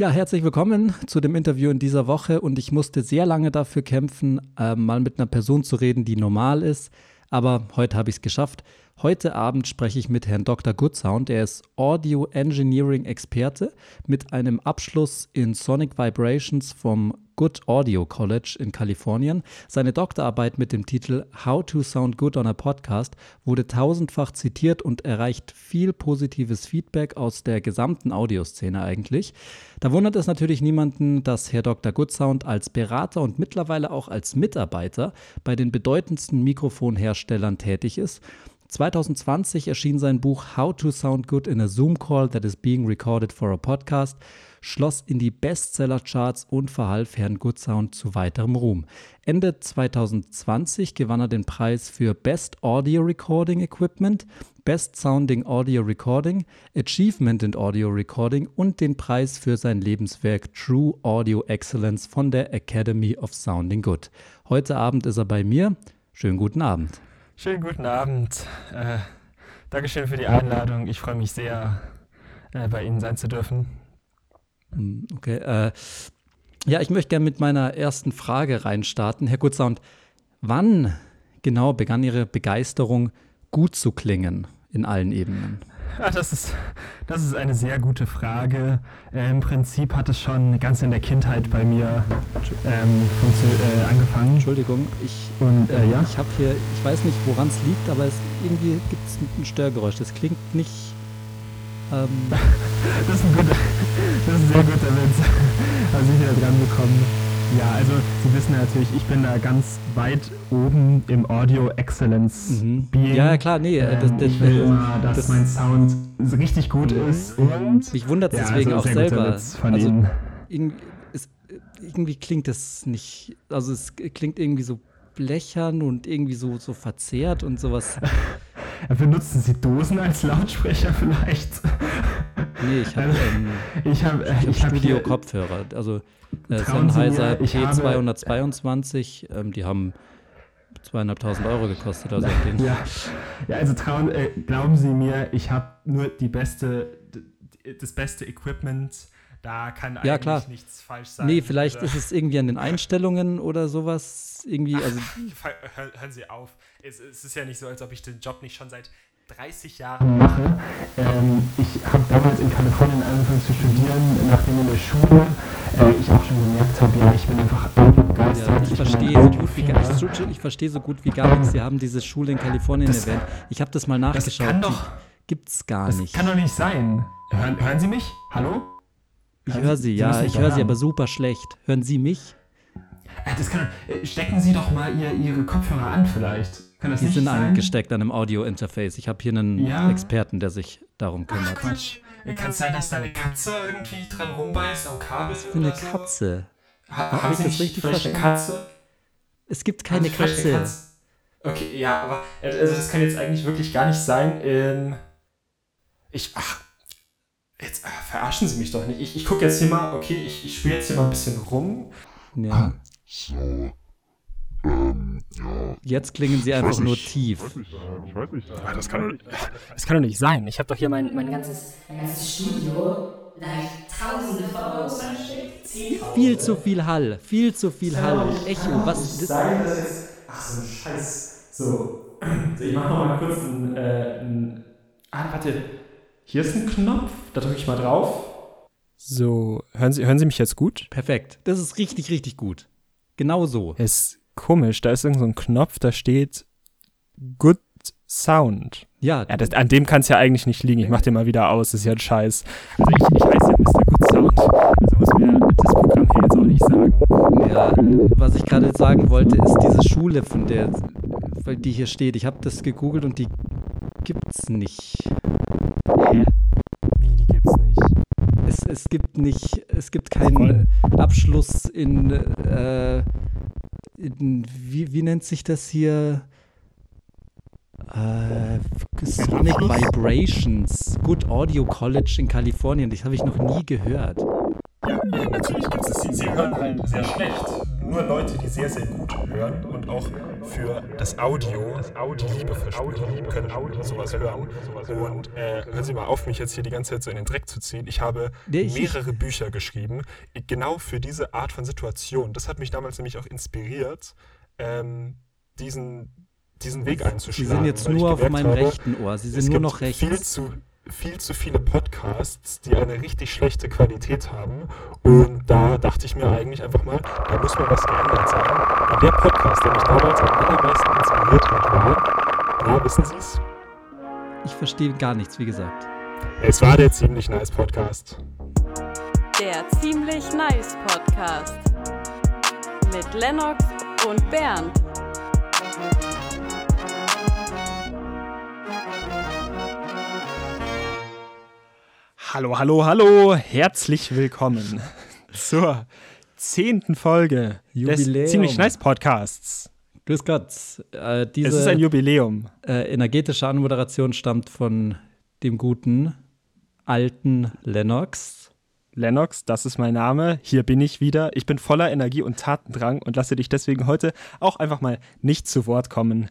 Ja, herzlich willkommen zu dem Interview in dieser Woche und ich musste sehr lange dafür kämpfen, äh, mal mit einer Person zu reden, die normal ist, aber heute habe ich es geschafft. Heute Abend spreche ich mit Herrn Dr. Goodsound. Er ist Audio Engineering Experte mit einem Abschluss in Sonic Vibrations vom Good Audio College in Kalifornien. Seine Doktorarbeit mit dem Titel How to Sound Good on a Podcast wurde tausendfach zitiert und erreicht viel positives Feedback aus der gesamten Audioszene eigentlich. Da wundert es natürlich niemanden, dass Herr Dr. Goodsound als Berater und mittlerweile auch als Mitarbeiter bei den bedeutendsten Mikrofonherstellern tätig ist. 2020 erschien sein Buch How to Sound Good in a Zoom Call that is being recorded for a podcast schloss in die Bestseller-Charts und verhalf Herrn Goodsound zu weiterem Ruhm. Ende 2020 gewann er den Preis für Best Audio Recording Equipment, Best Sounding Audio Recording, Achievement in Audio Recording und den Preis für sein Lebenswerk True Audio Excellence von der Academy of Sounding Good. Heute Abend ist er bei mir. Schönen guten Abend. Schönen guten Abend. Äh, Dankeschön für die Einladung. Ich freue mich sehr, äh, bei Ihnen sein zu dürfen. Hm, okay. Äh, ja, ich möchte gerne mit meiner ersten Frage reinstarten. Herr Gutsound, wann genau begann Ihre Begeisterung, gut zu klingen in allen Ebenen? Ja, das, ist, das ist eine sehr gute Frage. Äh, Im Prinzip hat es schon ganz in der Kindheit bei mir ähm, äh, angefangen. Entschuldigung, ich, Und, äh, ja? ich habe hier, ich weiß nicht, woran es liegt, aber es, irgendwie gibt es ein Störgeräusch. Das klingt nicht ähm, das, ist ein guter, das ist ein sehr guter Witz. Also ich wieder dran bekommen. Ja, also Sie wissen natürlich, ich bin da ganz weit oben im Audio Excellence mhm. Being. Ja, klar, nee. Ähm, das, das, ich will immer, dass das, mein Sound richtig gut ist. Und mich wundert ja, deswegen also auch selber. Also, Ihnen. Es, irgendwie klingt das nicht, also es klingt irgendwie so blechern und irgendwie so, so verzerrt und sowas. Benutzen Sie Dosen als Lautsprecher vielleicht? Nee, ich habe ähm, ich hab, ich hab Studio-Kopfhörer. Also äh, Sennheiser P222, ähm, die haben zweieinhalbtausend Euro gekostet. Also ja. ja, also trauen, äh, glauben Sie mir, ich habe nur die beste, das beste Equipment da kann ja, eigentlich klar. nichts falsch sein. Nee, vielleicht oder? ist es irgendwie an den Einstellungen oder sowas. Irgendwie, also hören Sie auf. Es, es, ist ja nicht so, als ob ich den Job nicht schon seit 30 Jahren mache. Ähm, ich habe damals in Kalifornien angefangen zu studieren, nachdem in der Schule äh, ich auch schon gemerkt habe, ja, ich bin einfach begeistert. Ja, ich, ich verstehe so gut wie gar nichts. Ich verstehe so gut wie gar nichts. Sie haben diese Schule in Kalifornien das, erwähnt. Ich habe das mal nachgeschaut. Das kann doch, gibt's gar das nicht. Kann doch nicht sein. Hören, hören Sie mich? Hallo? Ich höre Sie, ja, ich höre Sie aber super schlecht. Hören Sie mich? Äh, das kann, äh, stecken Sie doch mal ihr, Ihre Kopfhörer an vielleicht. Kann das Die nicht sind sein? angesteckt an einem Audio-Interface. Ich habe hier einen ja. Experten, der sich darum kümmert. Ach, Quatsch. Äh, kann es sein, dass da eine Katze irgendwie dran rumbeißt am Kabel? Was für eine so? Katze? Ha habe ich das richtig verstanden? Katze? Es gibt keine Katze. Katze. Okay, ja, aber also das kann jetzt eigentlich wirklich gar nicht sein. Ähm, ich, ach, Jetzt äh, verarschen Sie mich doch nicht. Ich, ich gucke jetzt hier mal, okay, ich, ich spiele jetzt hier mal ein bisschen rum. Ja. So. Ähm, ja. Jetzt klingen sie einfach nur tief. Ich weiß nicht. Aber das kann, doch, das kann doch nicht sein. Ich habe doch hier mein, mein ganzes, ganzes Studio. Tausende von Euros Viel zu viel Hall. Viel zu viel Hall. Und Echo. Was das sein, dass jetzt, Ach so ein Scheiß. So. so ich mache nochmal kurz ein, äh, ein. Ah, warte. Hier ist ein Knopf, da drücke ich mal drauf. So, hören Sie, hören Sie mich jetzt gut? Perfekt. Das ist richtig, richtig gut. Genau so. Es ist komisch, da ist irgend so ein Knopf, da steht Good Sound. Ja. ja das, an dem kann es ja eigentlich nicht liegen. Ich mache den mal wieder aus, das ist ja ein Scheiß. Also ich, ich heiße ja Mr. Good Sound. Also muss mir das Programm hier jetzt auch nicht sagen. Ja, was ich gerade sagen wollte, ist diese Schule, von der, die hier steht. Ich habe das gegoogelt und die gibt's nicht. Hä? Wie, die gibt's nicht? Es, es gibt nicht, es gibt keinen Abschluss in, äh, in wie, wie nennt sich das hier? Äh, Sonic Vibrations, Good Audio College in Kalifornien. Das habe ich noch nie gehört. Ja, ja natürlich gibt es sie. Sie hören halt sehr schlecht. Nur Leute, die sehr, sehr gut hören und auch für das Audio, das Audio die Liebe verspüren, können sowas hören. Und äh, hören Sie mal auf, mich jetzt hier die ganze Zeit so in den Dreck zu ziehen. Ich habe mehrere Bücher geschrieben, genau für diese Art von Situation. Das hat mich damals nämlich auch inspiriert, ähm, diesen, diesen Weg einzuschlagen. Sie sind jetzt nur auf meinem habe, rechten Ohr. Sie sind nur noch rechts. Viel zu, viel zu viele Podcasts, die eine richtig schlechte Qualität haben. Und da dachte ich mir eigentlich einfach mal, da muss mal was geändert sein. Und der Podcast, der mich damals am allermeisten inspiriert hat, war, ja, wissen Sie es? Ich verstehe gar nichts, wie gesagt. Es war der ziemlich nice Podcast. Der ziemlich nice Podcast. Mit Lennox und Bernd. Hallo, hallo, hallo, herzlich willkommen zur zehnten Folge Jubiläum. des Ziemlich Nice Podcasts. Grüß Gott. Äh, diese, es ist ein Jubiläum. Äh, energetische Anmoderation stammt von dem guten alten Lennox. Lennox, das ist mein Name. Hier bin ich wieder. Ich bin voller Energie und Tatendrang und lasse dich deswegen heute auch einfach mal nicht zu Wort kommen.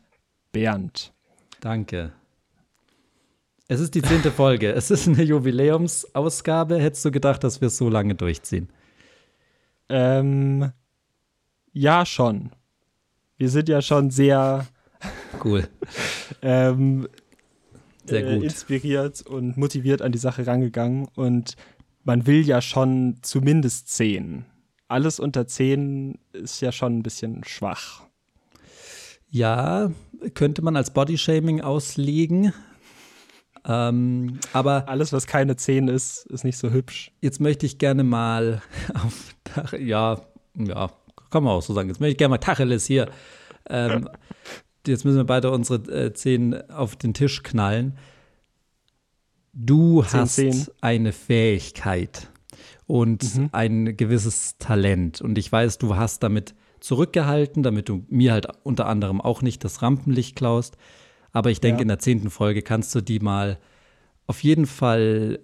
Bernd. Danke. Es ist die zehnte Folge. Es ist eine Jubiläumsausgabe. Hättest du gedacht, dass wir es so lange durchziehen? Ähm, ja, schon. Wir sind ja schon sehr cool. ähm, sehr äh, gut. Äh, inspiriert und motiviert an die Sache rangegangen. Und man will ja schon zumindest zehn. Alles unter zehn ist ja schon ein bisschen schwach. Ja, könnte man als Bodyshaming auslegen. Ähm, aber alles, was keine 10 ist, ist nicht so hübsch. Jetzt möchte ich gerne mal auf ja, ja, kann man auch so sagen. Jetzt möchte ich gerne mal Tacheles hier. Ähm, jetzt müssen wir beide unsere äh, Zehen auf den Tisch knallen. Du 10, hast 10. eine Fähigkeit und mhm. ein gewisses Talent. Und ich weiß, du hast damit zurückgehalten, damit du mir halt unter anderem auch nicht das Rampenlicht klaust. Aber ich denke, ja. in der zehnten Folge kannst du die mal auf jeden Fall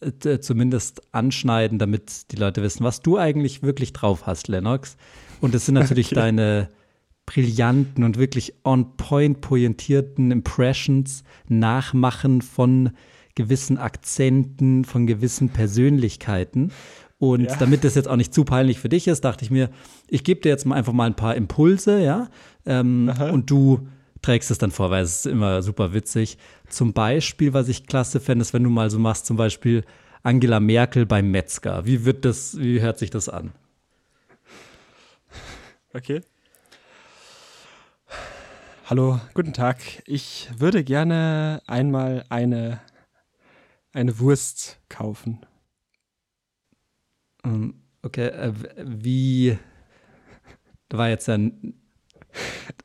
äh, zumindest anschneiden, damit die Leute wissen, was du eigentlich wirklich drauf hast, Lennox. Und es sind natürlich okay. deine brillanten und wirklich on point pointierten Impressions, Nachmachen von gewissen Akzenten, von gewissen Persönlichkeiten. Und ja. damit das jetzt auch nicht zu peinlich für dich ist, dachte ich mir, ich gebe dir jetzt mal einfach mal ein paar Impulse, ja. Ähm, und du trägst es dann vor, weil es ist immer super witzig. Zum Beispiel, was ich klasse fände, ist, wenn du mal so machst, zum Beispiel Angela Merkel beim Metzger. Wie wird das, wie hört sich das an? Okay. Hallo, guten Tag. Ich würde gerne einmal eine, eine Wurst kaufen. Ähm, okay, äh, wie. Da war jetzt ja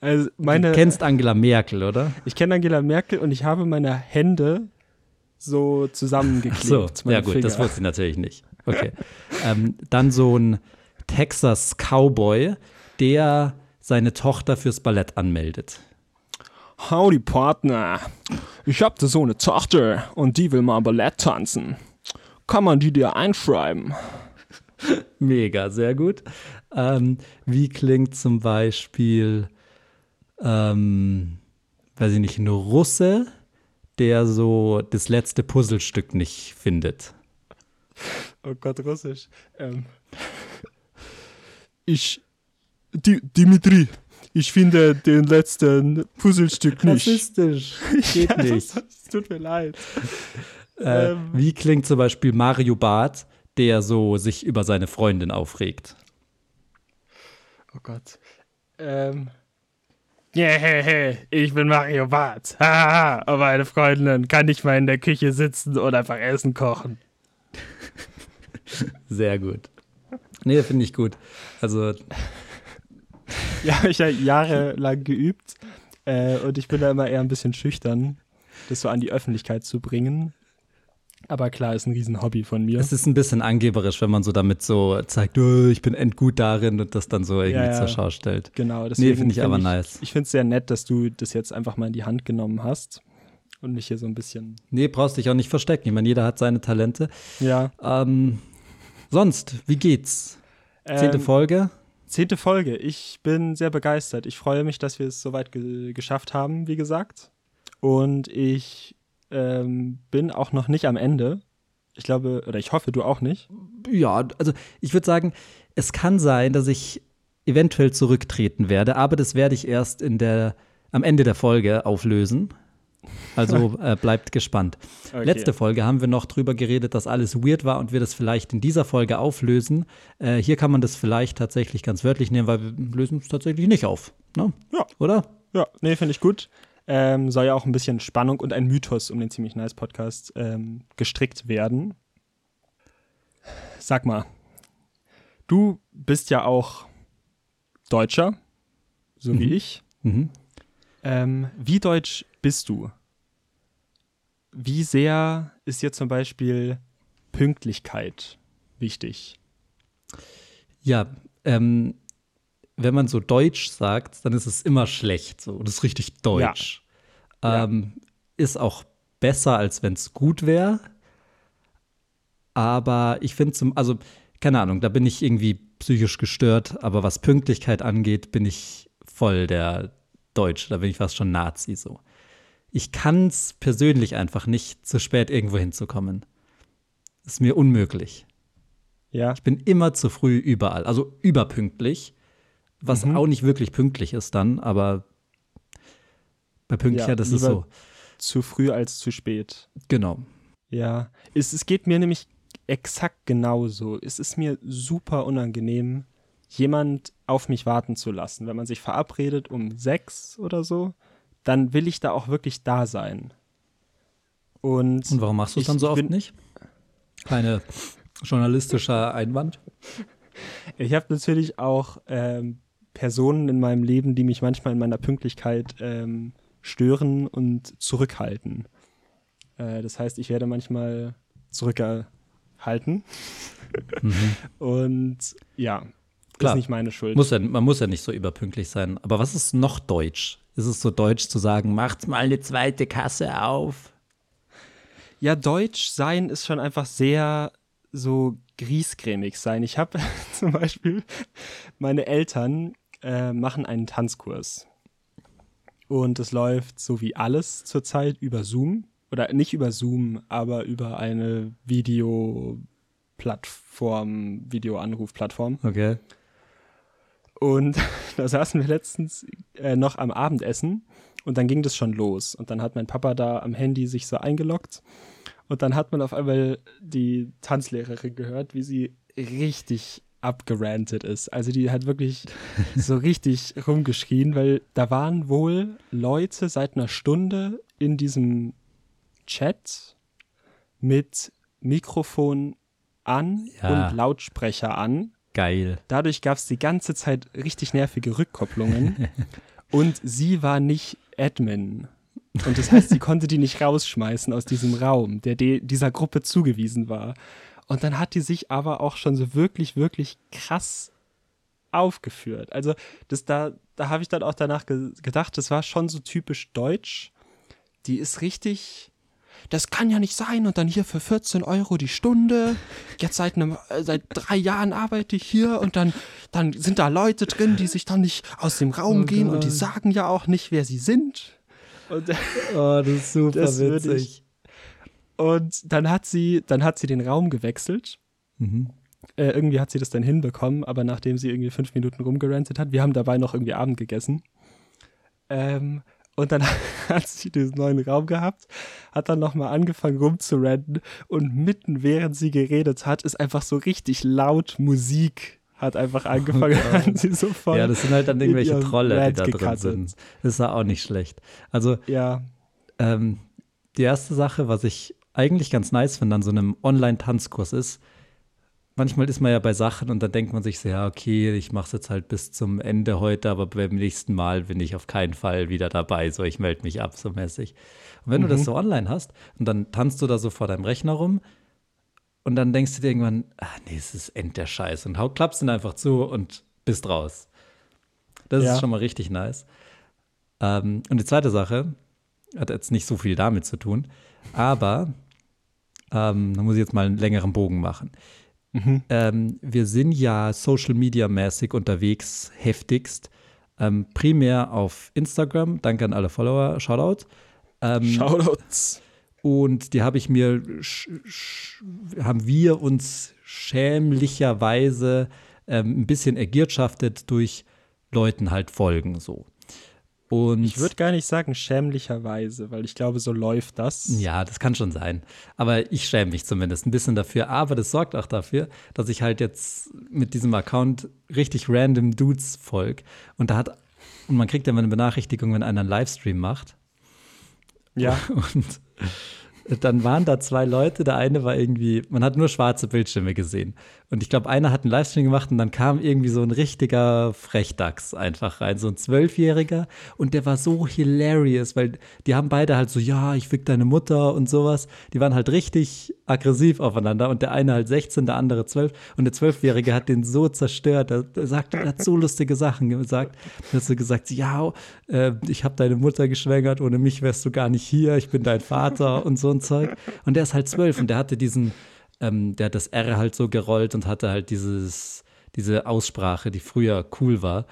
also meine, du kennst Angela Merkel, oder? Ich kenne Angela Merkel und ich habe meine Hände so zusammengeklebt. so, ja gut, Finger. das wusste ich natürlich nicht. Okay. ähm, dann so ein Texas Cowboy, der seine Tochter fürs Ballett anmeldet. Howdy, Partner. Ich hab da so eine Tochter und die will mal Ballett tanzen. Kann man die dir einschreiben? Mega, sehr gut. Ähm, wie klingt zum Beispiel, ähm, weiß ich nicht, ein Russe, der so das letzte Puzzlestück nicht findet? Oh Gott, Russisch. Ähm, ich, Di Dimitri, ich finde den letzten Puzzlestück nicht. Rassistisch. Geht ja, nicht. Es tut mir leid. Äh, ähm. Wie klingt zum Beispiel Mario Barth, der so sich über seine Freundin aufregt? Oh Gott. Ähm. Yeah, ich bin Mario Barth. Haha, aber meine Freundin kann nicht mal in der Küche sitzen und einfach Essen kochen. Sehr gut. Nee, finde ich gut. Also. Ja, ich habe jahrelang geübt äh, und ich bin da immer eher ein bisschen schüchtern, das so an die Öffentlichkeit zu bringen. Aber klar, ist ein Riesenhobby von mir. Es ist ein bisschen angeberisch, wenn man so damit so zeigt, oh, ich bin endgut darin und das dann so irgendwie ja, zur Schau stellt. Genau, das nee, finde ich aber ich, nice. Ich finde es sehr nett, dass du das jetzt einfach mal in die Hand genommen hast und mich hier so ein bisschen. Nee, brauchst dich auch nicht verstecken. Ich meine, jeder hat seine Talente. Ja. Ähm, sonst, wie geht's? Zehnte ähm, Folge. zehnte Folge. Ich bin sehr begeistert. Ich freue mich, dass wir es soweit ge geschafft haben, wie gesagt. Und ich ähm, bin auch noch nicht am Ende. Ich glaube, oder ich hoffe, du auch nicht. Ja, also ich würde sagen, es kann sein, dass ich eventuell zurücktreten werde, aber das werde ich erst in der, am Ende der Folge auflösen. Also äh, bleibt gespannt. Okay. Letzte Folge haben wir noch drüber geredet, dass alles weird war und wir das vielleicht in dieser Folge auflösen. Äh, hier kann man das vielleicht tatsächlich ganz wörtlich nehmen, weil wir lösen es tatsächlich nicht auf. Ne? Ja. Oder? Ja, nee, finde ich gut. Ähm, soll ja auch ein bisschen Spannung und ein Mythos um den ziemlich nice Podcast ähm, gestrickt werden. Sag mal, du bist ja auch Deutscher, so mhm. wie ich. Mhm. Ähm, wie deutsch bist du? Wie sehr ist dir zum Beispiel Pünktlichkeit wichtig? Ja, ähm, wenn man so Deutsch sagt, dann ist es immer schlecht. So, das ist richtig Deutsch. Ja. Ähm, ja. Ist auch besser, als wenn es gut wäre. Aber ich finde zum, also keine Ahnung, da bin ich irgendwie psychisch gestört. Aber was Pünktlichkeit angeht, bin ich voll der Deutsch. Da bin ich fast schon Nazi so. Ich kann es persönlich einfach nicht, zu spät irgendwo hinzukommen. Ist mir unmöglich. Ja. Ich bin immer zu früh überall, also überpünktlich, was mhm. auch nicht wirklich pünktlich ist dann, aber bei Pünktlichkeit ja, das ist so. Zu früh als zu spät. Genau. Ja, es, es geht mir nämlich exakt genauso. Es ist mir super unangenehm, jemand auf mich warten zu lassen. Wenn man sich verabredet um sechs oder so, dann will ich da auch wirklich da sein. Und, Und warum machst du es dann so oft nicht? Kleine journalistischer Einwand. Ich habe natürlich auch ähm, Personen in meinem Leben, die mich manchmal in meiner Pünktlichkeit ähm, stören und zurückhalten. Äh, das heißt, ich werde manchmal zurückgehalten. Mhm. und ja, Klar. ist nicht meine Schuld. Muss ja, man muss ja nicht so überpünktlich sein. Aber was ist noch deutsch? Ist es so deutsch zu sagen, macht mal eine zweite Kasse auf? Ja, deutsch sein ist schon einfach sehr so griesgrämig sein. Ich habe zum Beispiel, meine Eltern äh, machen einen Tanzkurs. Und es läuft so wie alles zurzeit über Zoom. Oder nicht über Zoom, aber über eine Videoplattform, Videoanrufplattform. Okay. Und da saßen wir letztens äh, noch am Abendessen und dann ging das schon los. Und dann hat mein Papa da am Handy sich so eingeloggt. Und dann hat man auf einmal die Tanzlehrerin gehört, wie sie richtig abgerantet ist. Also die hat wirklich so richtig rumgeschrien, weil da waren wohl Leute seit einer Stunde in diesem Chat mit Mikrofon an ja. und Lautsprecher an Geil. Dadurch gab es die ganze Zeit richtig nervige Rückkopplungen. und sie war nicht Admin. Und das heißt, sie konnte die nicht rausschmeißen aus diesem Raum, der dieser Gruppe zugewiesen war. Und dann hat die sich aber auch schon so wirklich, wirklich krass aufgeführt. Also, das da, da habe ich dann auch danach ge gedacht, das war schon so typisch deutsch. Die ist richtig das kann ja nicht sein und dann hier für 14 Euro die Stunde. Jetzt seit, einem, äh, seit drei Jahren arbeite ich hier und dann, dann sind da Leute drin, die sich dann nicht aus dem Raum oh gehen Gott. und die sagen ja auch nicht, wer sie sind. Und, oh, das ist super das witzig. Und dann hat sie, dann hat sie den Raum gewechselt. Mhm. Äh, irgendwie hat sie das dann hinbekommen, aber nachdem sie irgendwie fünf Minuten rumgerantet hat, wir haben dabei noch irgendwie Abend gegessen. Ähm, und dann hat sie diesen neuen Raum gehabt, hat dann nochmal angefangen rumzurennen und mitten während sie geredet hat, ist einfach so richtig laut Musik hat einfach angefangen, oh sie so voll Ja, das sind halt dann irgendwelche Trolle, Rant die da drin sind. Das ist ja auch nicht schlecht. Also, ja. Ähm, die erste Sache, was ich eigentlich ganz nice finde an so einem Online-Tanzkurs ist, manchmal ist man ja bei Sachen und dann denkt man sich so, ja, okay, ich mache es jetzt halt bis zum Ende heute, aber beim nächsten Mal bin ich auf keinen Fall wieder dabei, so ich melde mich ab, so mäßig. Und wenn mhm. du das mhm. so online hast und dann tanzt du da so vor deinem Rechner rum und dann denkst du dir irgendwann, ah, nee, es ist end der Scheiß und haut, klappst ihn einfach zu und bist raus. Das ja. ist schon mal richtig nice. Ähm, und die zweite Sache hat jetzt nicht so viel damit zu tun, aber ähm, da muss ich jetzt mal einen längeren Bogen machen Mhm. Ähm, wir sind ja Social Media mäßig unterwegs, heftigst. Ähm, primär auf Instagram. Danke an alle Follower. Shoutout. Ähm, Shoutouts. Und die habe ich mir, haben wir uns schämlicherweise ähm, ein bisschen ergirtschaftet durch Leuten halt folgen so. Und ich würde gar nicht sagen schämlicherweise, weil ich glaube, so läuft das. Ja, das kann schon sein. Aber ich schäme mich zumindest ein bisschen dafür. Aber das sorgt auch dafür, dass ich halt jetzt mit diesem Account richtig random Dudes folge. Und da hat, und man kriegt ja immer eine Benachrichtigung, wenn einer einen Livestream macht. Ja. Und dann waren da zwei Leute. Der eine war irgendwie, man hat nur schwarze Bildschirme gesehen. Und ich glaube, einer hat einen Livestream gemacht und dann kam irgendwie so ein richtiger Frechdachs einfach rein, so ein Zwölfjähriger. Und der war so hilarious, weil die haben beide halt so, ja, ich fick deine Mutter und sowas. Die waren halt richtig aggressiv aufeinander und der eine halt 16, der andere 12. Und der Zwölfjährige hat den so zerstört. Er, sagt, er hat so lustige Sachen gesagt. Er hat so gesagt, ja, äh, ich habe deine Mutter geschwängert, ohne mich wärst du gar nicht hier, ich bin dein Vater und so ein Zeug. Und der ist halt zwölf und der hatte diesen ähm, der hat das R halt so gerollt und hatte halt dieses, diese Aussprache, die früher cool war.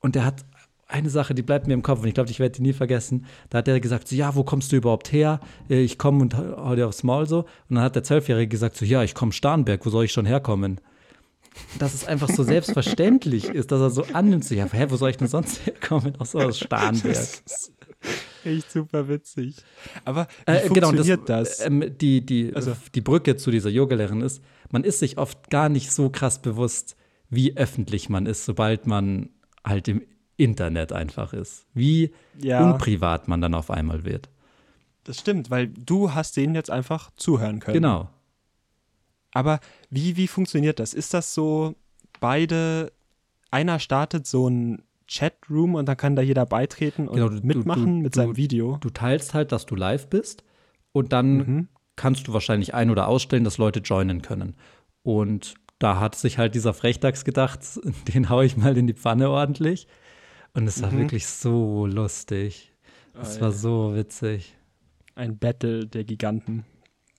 Und der hat eine Sache, die bleibt mir im Kopf und ich glaube, ich werde die nie vergessen. Da hat er gesagt, so, ja, wo kommst du überhaupt her? Äh, ich komme und hau dir aufs Maul so. Und dann hat der Zwölfjährige gesagt, so, ja, ich komme Starnberg, wo soll ich schon herkommen? Dass es einfach so selbstverständlich ist, dass er so annimmt, so, ja, hä, wo soll ich denn sonst herkommen? Auch so aus Starnberg. Echt super witzig. Aber wie äh, genau, funktioniert genau, das? das? Ähm, die, die, also. die Brücke zu dieser Yogalehrerin ist, man ist sich oft gar nicht so krass bewusst, wie öffentlich man ist, sobald man halt im Internet einfach ist. Wie ja. unprivat man dann auf einmal wird. Das stimmt, weil du hast denen jetzt einfach zuhören können. Genau. Aber wie, wie funktioniert das? Ist das so, beide, einer startet so ein Chatroom und dann kann da jeder beitreten und genau, du, mitmachen du, du, mit seinem Video. Du teilst halt, dass du live bist und dann mhm. kannst du wahrscheinlich ein- oder ausstellen, dass Leute joinen können. Und da hat sich halt dieser Frechdachs gedacht, den haue ich mal in die Pfanne ordentlich. Und es war mhm. wirklich so lustig. Es war so witzig. Ein Battle der Giganten.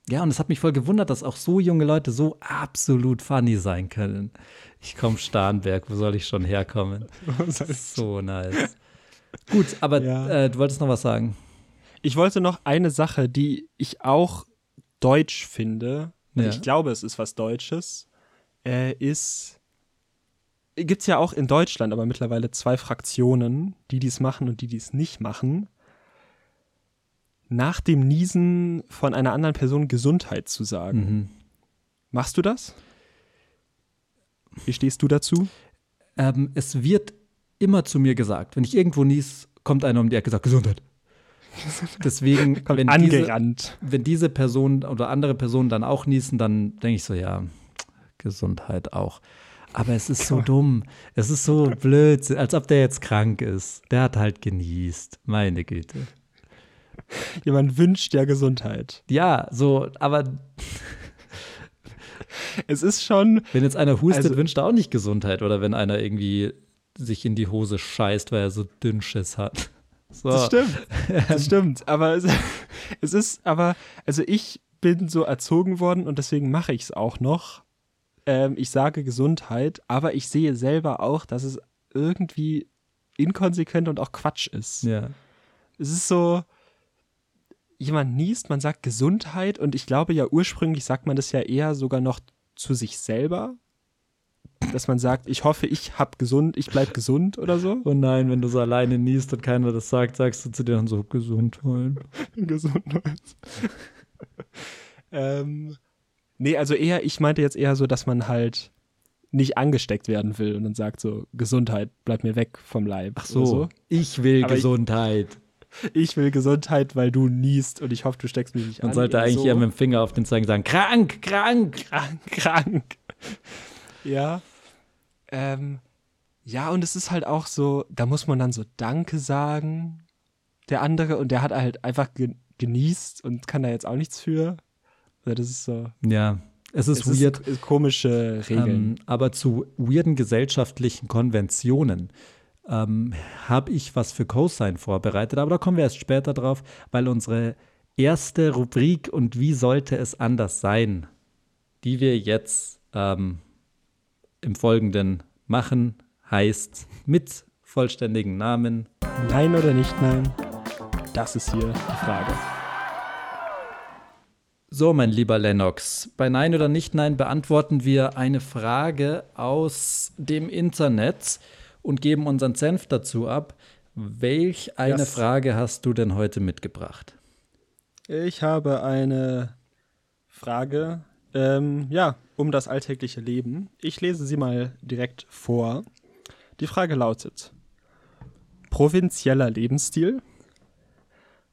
Ja, und es hat mich voll gewundert, dass auch so junge Leute so absolut funny sein können. Ich komme Starnberg, wo soll ich schon herkommen? so nice. Gut, aber ja. äh, du wolltest noch was sagen. Ich wollte noch eine Sache, die ich auch deutsch finde, ja. ich glaube, es ist was Deutsches, äh, ist, gibt es ja auch in Deutschland aber mittlerweile zwei Fraktionen, die dies machen und die dies nicht machen nach dem Niesen von einer anderen Person Gesundheit zu sagen. Mhm. Machst du das? Wie stehst du dazu? Ähm, es wird immer zu mir gesagt, wenn ich irgendwo nies, kommt einer um die Ecke und sagt Gesundheit. Deswegen, wenn angerannt. Diese, wenn diese Person oder andere Personen dann auch niesen, dann denke ich so, ja, Gesundheit auch. Aber es ist so dumm. Es ist so blöd, als ob der jetzt krank ist. Der hat halt genießt. Meine Güte. Jemand wünscht ja Gesundheit. Ja, so, aber es ist schon. Wenn jetzt einer hustet, also, wünscht er auch nicht Gesundheit. Oder wenn einer irgendwie sich in die Hose scheißt, weil er so dünn Schiss hat. So. Das stimmt. Das stimmt. Aber es, es, ist, aber, also ich bin so erzogen worden und deswegen mache ich es auch noch. Ähm, ich sage Gesundheit, aber ich sehe selber auch, dass es irgendwie inkonsequent und auch Quatsch ist. Ja. Es ist so, jemand niest, man sagt Gesundheit und ich glaube ja ursprünglich sagt man das ja eher sogar noch zu sich selber, dass man sagt, ich hoffe, ich hab gesund, ich bleib gesund oder so. Oh nein, wenn du so alleine niest und keiner das sagt, sagst du zu dir dann so Gesundheit. Gesundheit. ähm, nee, also eher, ich meinte jetzt eher so, dass man halt nicht angesteckt werden will und dann sagt so, Gesundheit, bleib mir weg vom Leib. Ach so, so. ich will Aber Gesundheit. Ich, will Gesundheit, weil du niest und ich hoffe, du steckst mich nicht Man an. Man sollte eigentlich so. eher mit dem Finger auf den zeigen sagen, krank, krank, krank, krank. Ja. Ähm, ja, und es ist halt auch so, da muss man dann so Danke sagen, der andere, und der hat halt einfach genießt und kann da jetzt auch nichts für. Oder das ist so. Ja, es ist es weird. Ist komische Regeln. Ähm, aber zu weirden gesellschaftlichen Konventionen ähm, habe ich was für Cosine vorbereitet, aber da kommen wir erst später drauf, weil unsere erste Rubrik und wie sollte es anders sein, die wir jetzt ähm, im Folgenden machen, heißt mit vollständigen Namen. Nein oder nicht nein? Das ist hier die Frage. So, mein lieber Lennox, bei Nein oder Nicht Nein beantworten wir eine Frage aus dem Internet und geben unseren Senf dazu ab. Welch eine yes. Frage hast du denn heute mitgebracht? Ich habe eine Frage, ähm, ja, um das alltägliche Leben. Ich lese sie mal direkt vor. Die Frage lautet: Provinzieller Lebensstil?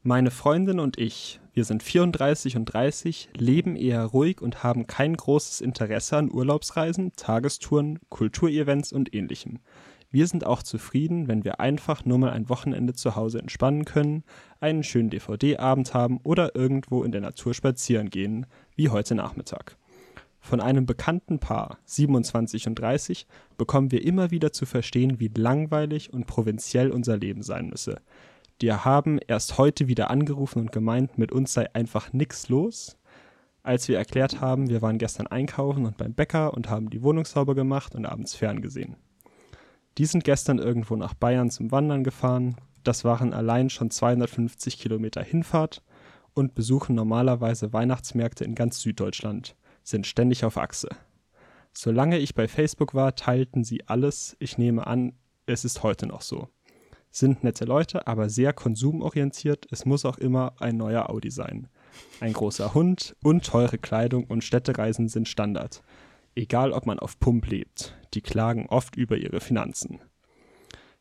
Meine Freundin und ich, wir sind 34 und 30, leben eher ruhig und haben kein großes Interesse an Urlaubsreisen, Tagestouren, Kulturevents und ähnlichem. Wir sind auch zufrieden, wenn wir einfach nur mal ein Wochenende zu Hause entspannen können, einen schönen DVD-Abend haben oder irgendwo in der Natur spazieren gehen, wie heute Nachmittag. Von einem bekannten Paar, 27 und 30, bekommen wir immer wieder zu verstehen, wie langweilig und provinziell unser Leben sein müsse. Die haben erst heute wieder angerufen und gemeint, mit uns sei einfach nichts los. Als wir erklärt haben, wir waren gestern einkaufen und beim Bäcker und haben die Wohnung sauber gemacht und abends ferngesehen. Die sind gestern irgendwo nach Bayern zum Wandern gefahren. Das waren allein schon 250 Kilometer Hinfahrt und besuchen normalerweise Weihnachtsmärkte in ganz Süddeutschland, sind ständig auf Achse. Solange ich bei Facebook war, teilten sie alles. Ich nehme an, es ist heute noch so sind nette Leute, aber sehr konsumorientiert. Es muss auch immer ein neuer Audi sein. Ein großer Hund und teure Kleidung und Städtereisen sind Standard. Egal, ob man auf Pump lebt. Die klagen oft über ihre Finanzen.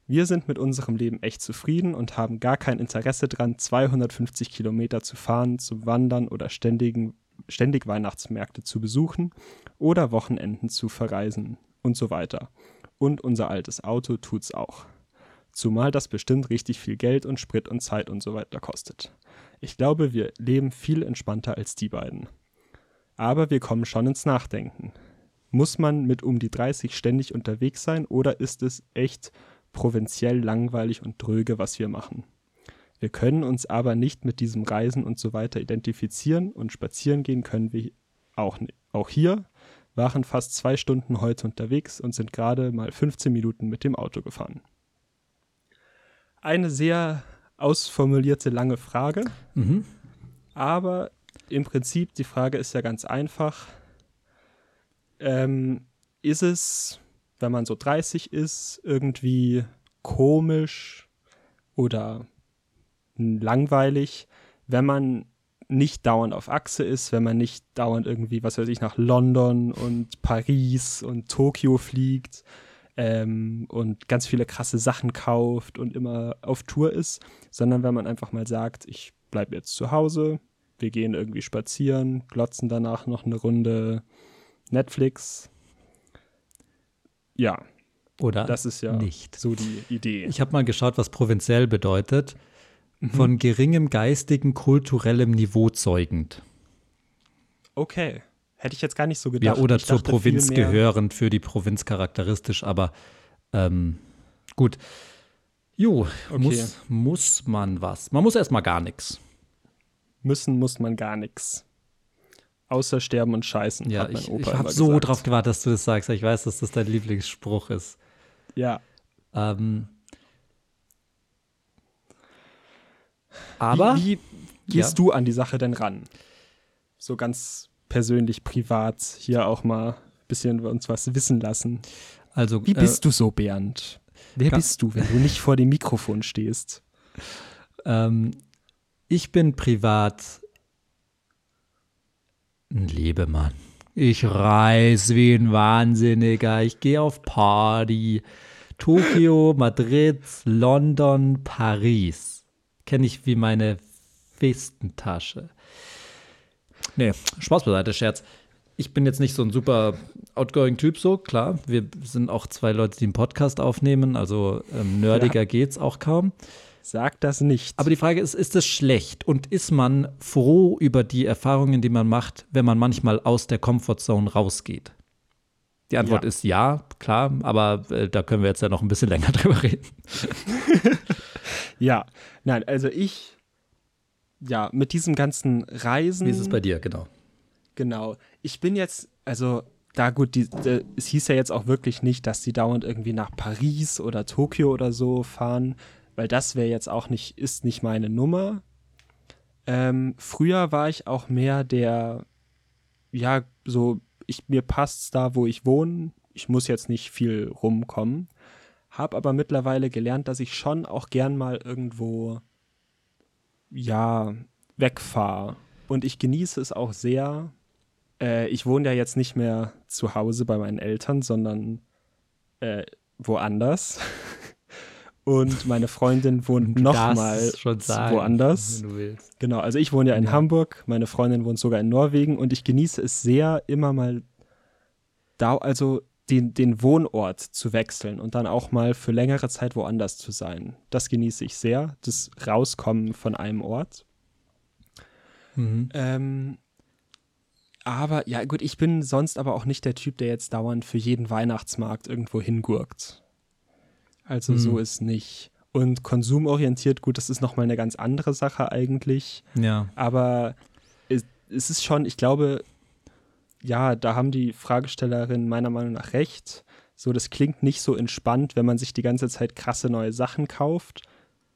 Wir sind mit unserem Leben echt zufrieden und haben gar kein Interesse dran, 250 Kilometer zu fahren, zu wandern oder ständigen, ständig Weihnachtsmärkte zu besuchen oder Wochenenden zu verreisen und so weiter. Und unser altes Auto tut's auch. Zumal das bestimmt richtig viel Geld und Sprit und Zeit und so weiter kostet. Ich glaube, wir leben viel entspannter als die beiden. Aber wir kommen schon ins Nachdenken. Muss man mit um die 30 ständig unterwegs sein oder ist es echt provinziell langweilig und dröge, was wir machen? Wir können uns aber nicht mit diesem Reisen und so weiter identifizieren und spazieren gehen können wir auch nicht. Auch hier waren fast zwei Stunden heute unterwegs und sind gerade mal 15 Minuten mit dem Auto gefahren eine sehr ausformulierte lange Frage. Mhm. Aber im Prinzip, die Frage ist ja ganz einfach. Ähm, ist es, wenn man so 30 ist, irgendwie komisch oder langweilig, wenn man nicht dauernd auf Achse ist, wenn man nicht dauernd irgendwie, was weiß ich, nach London und Paris und Tokio fliegt, ähm, und ganz viele krasse Sachen kauft und immer auf Tour ist, sondern wenn man einfach mal sagt, ich bleibe jetzt zu Hause, wir gehen irgendwie spazieren, glotzen danach noch eine Runde Netflix. Ja. Oder das ist ja nicht. so die Idee. Ich habe mal geschaut, was provinziell bedeutet. Mhm. Von geringem geistigen, kulturellem Niveau zeugend. Okay. Hätte ich jetzt gar nicht so gedacht. Ja, oder ich zur Provinz gehörend, für die Provinz charakteristisch, aber ähm, gut. Jo, okay. muss, muss man was. Man muss erstmal gar nichts. Müssen muss man gar nichts. Außer sterben und scheißen. Ja, ich, ich habe so gesagt. drauf gewartet, dass du das sagst. Ich weiß, dass das dein Lieblingsspruch ist. Ja. Ähm, aber. Wie, wie gehst ja. du an die Sache denn ran? So ganz persönlich, privat hier auch mal ein bisschen uns was wissen lassen. Also, Wie bist äh, du so, Bernd? Wer bist du, wenn du nicht vor dem Mikrofon stehst? Ähm, ich bin privat ein Lebemann. Ich reise wie ein Wahnsinniger. Ich gehe auf Party. Tokio, Madrid, London, Paris. Kenne ich wie meine Westentasche. Nee, Spaß beiseite, Scherz. Ich bin jetzt nicht so ein super outgoing Typ, so klar. Wir sind auch zwei Leute, die einen Podcast aufnehmen, also ähm, nerdiger ja. geht's auch kaum. Sag das nicht. Aber die Frage ist, ist es schlecht und ist man froh über die Erfahrungen, die man macht, wenn man manchmal aus der Comfortzone rausgeht? Die Antwort ja. ist ja, klar, aber äh, da können wir jetzt ja noch ein bisschen länger drüber reden. ja, nein, also ich ja, mit diesem ganzen Reisen. Wie ist es bei dir, genau? Genau. Ich bin jetzt, also da gut, die, die, es hieß ja jetzt auch wirklich nicht, dass die dauernd irgendwie nach Paris oder Tokio oder so fahren, weil das wäre jetzt auch nicht, ist nicht meine Nummer. Ähm, früher war ich auch mehr der, ja, so, ich, mir passt's da, wo ich wohne. Ich muss jetzt nicht viel rumkommen. Hab aber mittlerweile gelernt, dass ich schon auch gern mal irgendwo, ja, wegfahre. Und ich genieße es auch sehr. Äh, ich wohne ja jetzt nicht mehr zu Hause bei meinen Eltern, sondern äh, woanders. Und meine Freundin wohnt nochmal woanders. Genau, also ich wohne ja in ja. Hamburg, meine Freundin wohnt sogar in Norwegen und ich genieße es sehr, immer mal da, also den, den Wohnort zu wechseln und dann auch mal für längere Zeit woanders zu sein. Das genieße ich sehr, das Rauskommen von einem Ort. Mhm. Ähm, aber ja, gut, ich bin sonst aber auch nicht der Typ, der jetzt dauernd für jeden Weihnachtsmarkt irgendwo hingurkt. Also mhm. so ist nicht. Und konsumorientiert, gut, das ist nochmal eine ganz andere Sache eigentlich. Ja. Aber es, es ist schon, ich glaube, ja, da haben die Fragestellerinnen meiner Meinung nach recht. So, das klingt nicht so entspannt, wenn man sich die ganze Zeit krasse neue Sachen kauft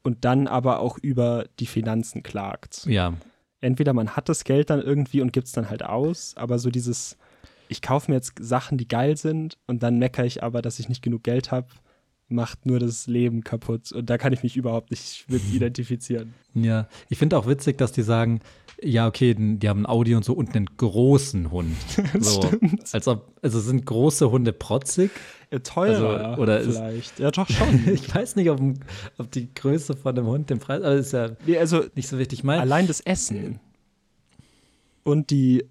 und dann aber auch über die Finanzen klagt. Ja. Entweder man hat das Geld dann irgendwie und gibt es dann halt aus, aber so dieses, ich kaufe mir jetzt Sachen, die geil sind und dann meckere ich aber, dass ich nicht genug Geld habe, macht nur das Leben kaputt. Und da kann ich mich überhaupt nicht mit identifizieren. Ja, ich finde auch witzig, dass die sagen, ja, okay, die haben ein Audi und so und einen großen Hund. So, Stimmt. Als ob, also sind große Hunde protzig? Ja, teurer also, oder vielleicht. Ist, ja, doch schon. ich weiß nicht, ob, ob, die Größe von dem Hund den Preis, aber ist ja nee, also nicht so wichtig. Mein, allein das Essen und die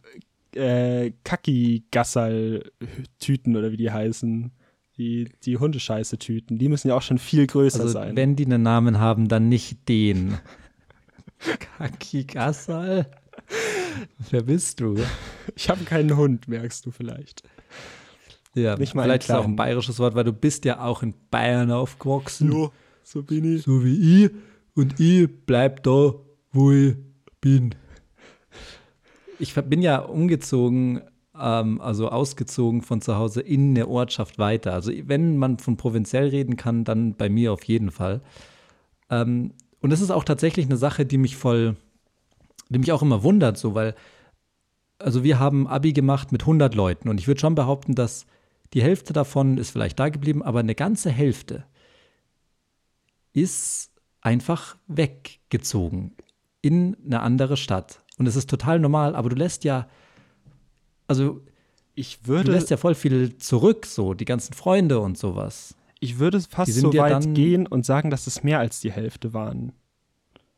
äh, Kaki-Gassal-Tüten oder wie die heißen die, die Hundescheiße-Tüten, die müssen ja auch schon viel größer also, sein. Wenn die einen Namen haben, dann nicht den. Kaki Gassal? Wer bist du? Ich habe keinen Hund, merkst du vielleicht. Ja, nicht mal vielleicht ist auch ein bayerisches Wort, weil du bist ja auch in Bayern aufgewachsen. Ja, so bin ich. So wie ich. Und ich bleib da, wo ich bin. Ich bin ja umgezogen ähm, also ausgezogen von zu Hause in eine Ortschaft weiter. Also wenn man von provinziell reden kann, dann bei mir auf jeden Fall. Ähm, und das ist auch tatsächlich eine Sache, die mich voll, die mich auch immer wundert, so, weil, also wir haben Abi gemacht mit 100 Leuten und ich würde schon behaupten, dass die Hälfte davon ist vielleicht da geblieben, aber eine ganze Hälfte ist einfach weggezogen in eine andere Stadt. Und es ist total normal, aber du lässt ja also ich würde. Du lässt ja voll viel zurück, so, die ganzen Freunde und sowas. Ich würde fast so weit gehen und sagen, dass es mehr als die Hälfte waren.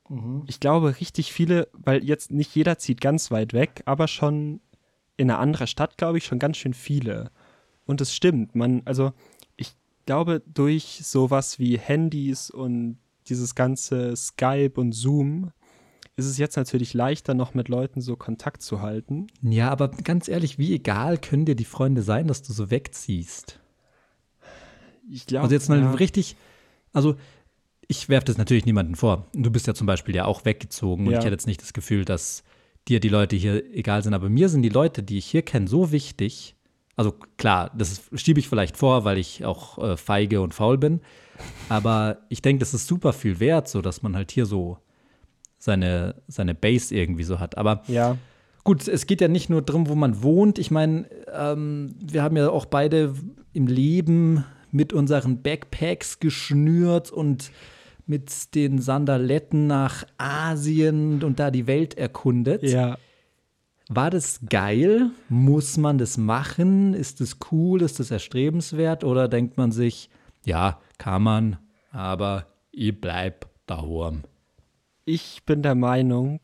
Mhm. Ich glaube, richtig viele, weil jetzt nicht jeder zieht ganz weit weg, aber schon in eine andere Stadt, glaube ich, schon ganz schön viele. Und es stimmt, man, also ich glaube, durch sowas wie Handys und dieses ganze Skype und Zoom ist es jetzt natürlich leichter, noch mit Leuten so Kontakt zu halten. Ja, aber ganz ehrlich, wie egal können dir die Freunde sein, dass du so wegziehst? Ich glaube. Also jetzt mal ja. richtig, also ich werfe das natürlich niemandem vor. Du bist ja zum Beispiel ja auch weggezogen und ja. ich hätte jetzt nicht das Gefühl, dass dir die Leute hier egal sind. Aber mir sind die Leute, die ich hier kenne, so wichtig. Also klar, das schiebe ich vielleicht vor, weil ich auch äh, feige und faul bin. Aber ich denke, das ist super viel wert, so dass man halt hier so seine, seine Base irgendwie so hat. Aber ja. gut, es geht ja nicht nur darum, wo man wohnt. Ich meine, ähm, wir haben ja auch beide im Leben mit unseren Backpacks geschnürt und mit den Sandaletten nach Asien und da die Welt erkundet. Ja. War das geil? Muss man das machen? Ist das cool? Ist das erstrebenswert? Oder denkt man sich, ja, kann man, aber ich bleib daheim? Ich bin der Meinung,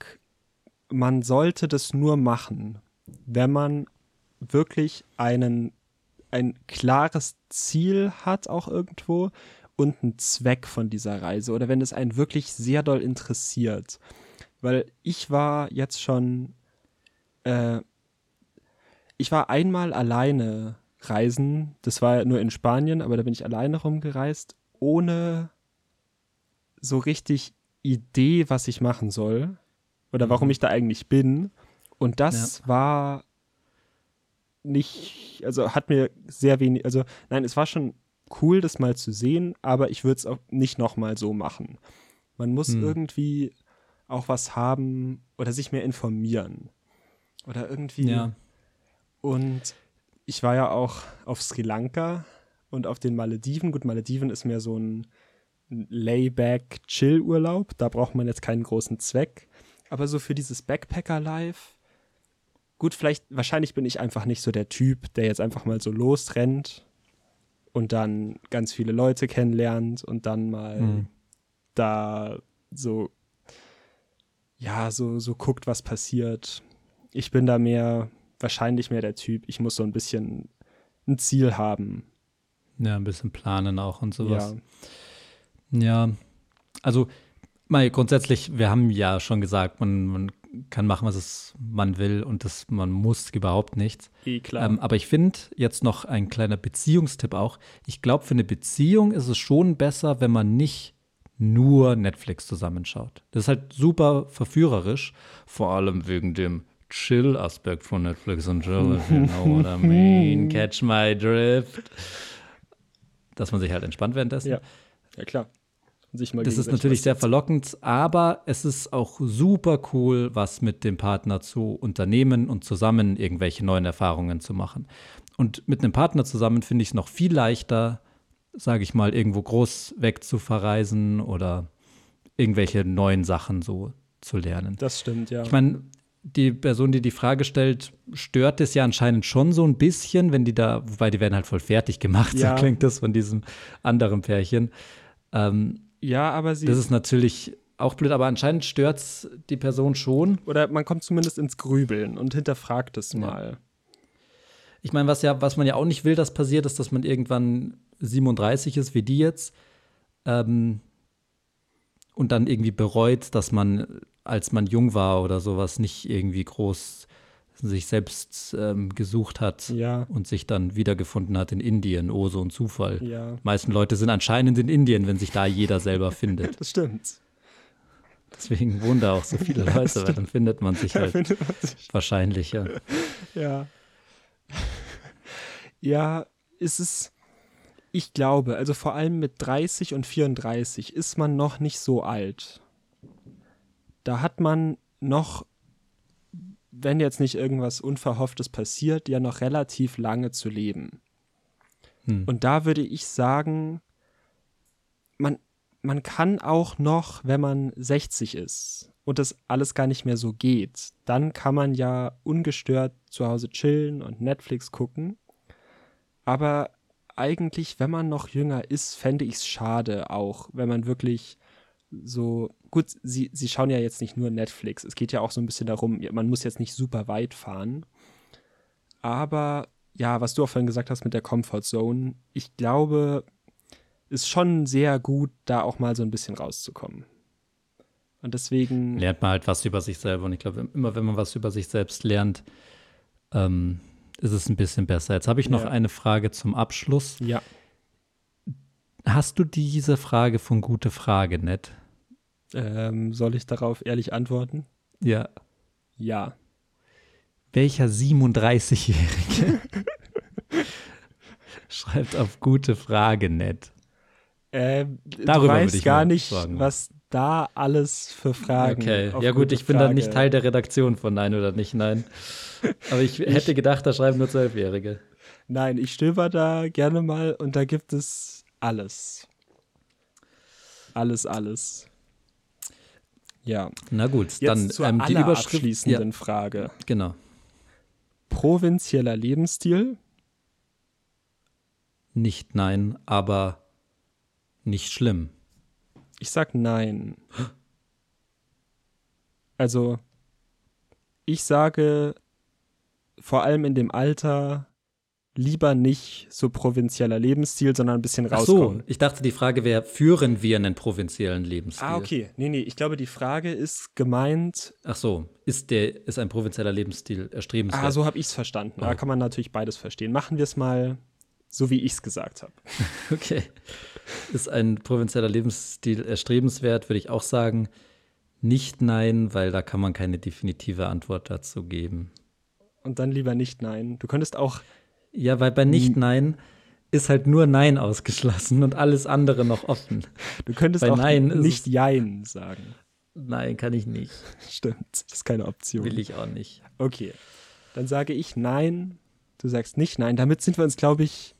man sollte das nur machen, wenn man wirklich einen, ein klares Ziel hat, auch irgendwo, und einen Zweck von dieser Reise oder wenn es einen wirklich sehr doll interessiert. Weil ich war jetzt schon, äh, ich war einmal alleine reisen, das war nur in Spanien, aber da bin ich alleine rumgereist, ohne so richtig Idee, was ich machen soll. Oder warum mhm. ich da eigentlich bin. Und das ja. war nicht, also hat mir sehr wenig, also nein, es war schon cool, das mal zu sehen, aber ich würde es auch nicht nochmal so machen. Man muss hm. irgendwie auch was haben oder sich mehr informieren. Oder irgendwie. Ja. Und ich war ja auch auf Sri Lanka und auf den Malediven. Gut, Malediven ist mehr so ein Layback-Chill-Urlaub. Da braucht man jetzt keinen großen Zweck. Aber so für dieses Backpacker-Life, gut, vielleicht, wahrscheinlich bin ich einfach nicht so der Typ, der jetzt einfach mal so losrennt und dann ganz viele Leute kennenlernt und dann mal hm. da so, ja, so, so guckt, was passiert. Ich bin da mehr, wahrscheinlich mehr der Typ, ich muss so ein bisschen ein Ziel haben. Ja, ein bisschen planen auch und sowas. Ja, ja also mal grundsätzlich, wir haben ja schon gesagt, man, man kann machen, was es man will und das, man muss überhaupt nichts. Eh. Ähm, aber ich finde jetzt noch ein kleiner Beziehungstipp auch. Ich glaube, für eine Beziehung ist es schon besser, wenn man nicht nur Netflix zusammenschaut. Das ist halt super verführerisch, vor allem wegen dem Chill-Aspekt von Netflix und Chill, if you know what I mean, catch my drift. Dass man sich halt entspannt währenddessen. Ja, ja klar sich mal Das ist natürlich sehr verlockend, aber es ist auch super cool, was mit dem Partner zu unternehmen und zusammen irgendwelche neuen Erfahrungen zu machen. Und mit einem Partner zusammen finde ich es noch viel leichter, sage ich mal, irgendwo groß weg zu verreisen oder irgendwelche neuen Sachen so zu lernen. Das stimmt, ja. Ich meine, die Person, die die Frage stellt, stört es ja anscheinend schon so ein bisschen, wenn die da, wobei die werden halt voll fertig gemacht, ja. so klingt das von diesem anderen Pärchen. Ähm, ja, aber sie. Das ist natürlich auch blöd, aber anscheinend stört es die Person schon. Oder man kommt zumindest ins Grübeln und hinterfragt es mal. Ich meine, was ja, was man ja auch nicht will, dass passiert, ist, dass man irgendwann 37 ist, wie die jetzt, ähm, und dann irgendwie bereut, dass man, als man jung war oder sowas, nicht irgendwie groß sich selbst ähm, gesucht hat ja. und sich dann wiedergefunden hat in Indien. Oh, so ein Zufall. Ja. Die meisten Leute sind anscheinend in Indien, wenn sich da jeder selber findet. Das stimmt. Deswegen wohnen da auch so viele Leute, weil dann findet man sich halt man sich. wahrscheinlich, ja. Ja. Ja, ist es, ich glaube, also vor allem mit 30 und 34 ist man noch nicht so alt. Da hat man noch wenn jetzt nicht irgendwas Unverhofftes passiert, ja noch relativ lange zu leben. Hm. Und da würde ich sagen, man, man kann auch noch, wenn man 60 ist und das alles gar nicht mehr so geht, dann kann man ja ungestört zu Hause chillen und Netflix gucken. Aber eigentlich, wenn man noch jünger ist, fände ich es schade auch, wenn man wirklich so, gut, sie, sie schauen ja jetzt nicht nur Netflix. Es geht ja auch so ein bisschen darum, man muss jetzt nicht super weit fahren. Aber ja, was du auch vorhin gesagt hast mit der Comfort Zone, ich glaube, ist schon sehr gut, da auch mal so ein bisschen rauszukommen. Und deswegen. Lernt man halt was über sich selber. Und ich glaube, immer wenn man was über sich selbst lernt, ähm, ist es ein bisschen besser. Jetzt habe ich noch ja. eine Frage zum Abschluss. Ja. Hast du diese Frage von Gute Frage nett? Ähm, soll ich darauf ehrlich antworten? Ja. Ja. Welcher 37-Jährige schreibt auf gute Frage nett? Ähm, Darüber du weißt gar nicht, fragen. was da alles für Fragen. Okay, ja gut, ich bin dann nicht Teil der Redaktion von Nein oder nicht Nein. Aber ich, ich hätte gedacht, da schreiben nur Zwölfjährige. Nein, ich stöber da gerne mal und da gibt es alles. Alles, alles. Ja. Na gut, Jetzt dann zur ähm, die abschließenden ja. Frage. Genau. Provinzieller Lebensstil? Nicht nein, aber nicht schlimm. Ich sag nein. Also, ich sage vor allem in dem Alter, lieber nicht so provinzieller Lebensstil, sondern ein bisschen rauskommen. Ach so, ich dachte, die Frage wäre, führen wir einen provinziellen Lebensstil? Ah, okay. Nee, nee, ich glaube, die Frage ist gemeint. Ach so, ist, der, ist ein provinzieller Lebensstil erstrebenswert? Ah, so habe ich es verstanden. Oh. Da kann man natürlich beides verstehen. Machen wir es mal so, wie ich es gesagt habe. okay. Ist ein provinzieller Lebensstil erstrebenswert, würde ich auch sagen. Nicht nein, weil da kann man keine definitive Antwort dazu geben. und dann lieber nicht Nein. Du könntest auch. Ja, weil bei nicht Nein ist halt nur Nein ausgeschlossen und alles andere noch offen. Du könntest Bei auch Nein nicht Jein sagen. Nein, kann ich nicht. Stimmt, das ist keine Option. Will ich auch nicht. Okay, dann sage ich Nein. Du sagst nicht Nein. Damit sind wir uns, glaube ich,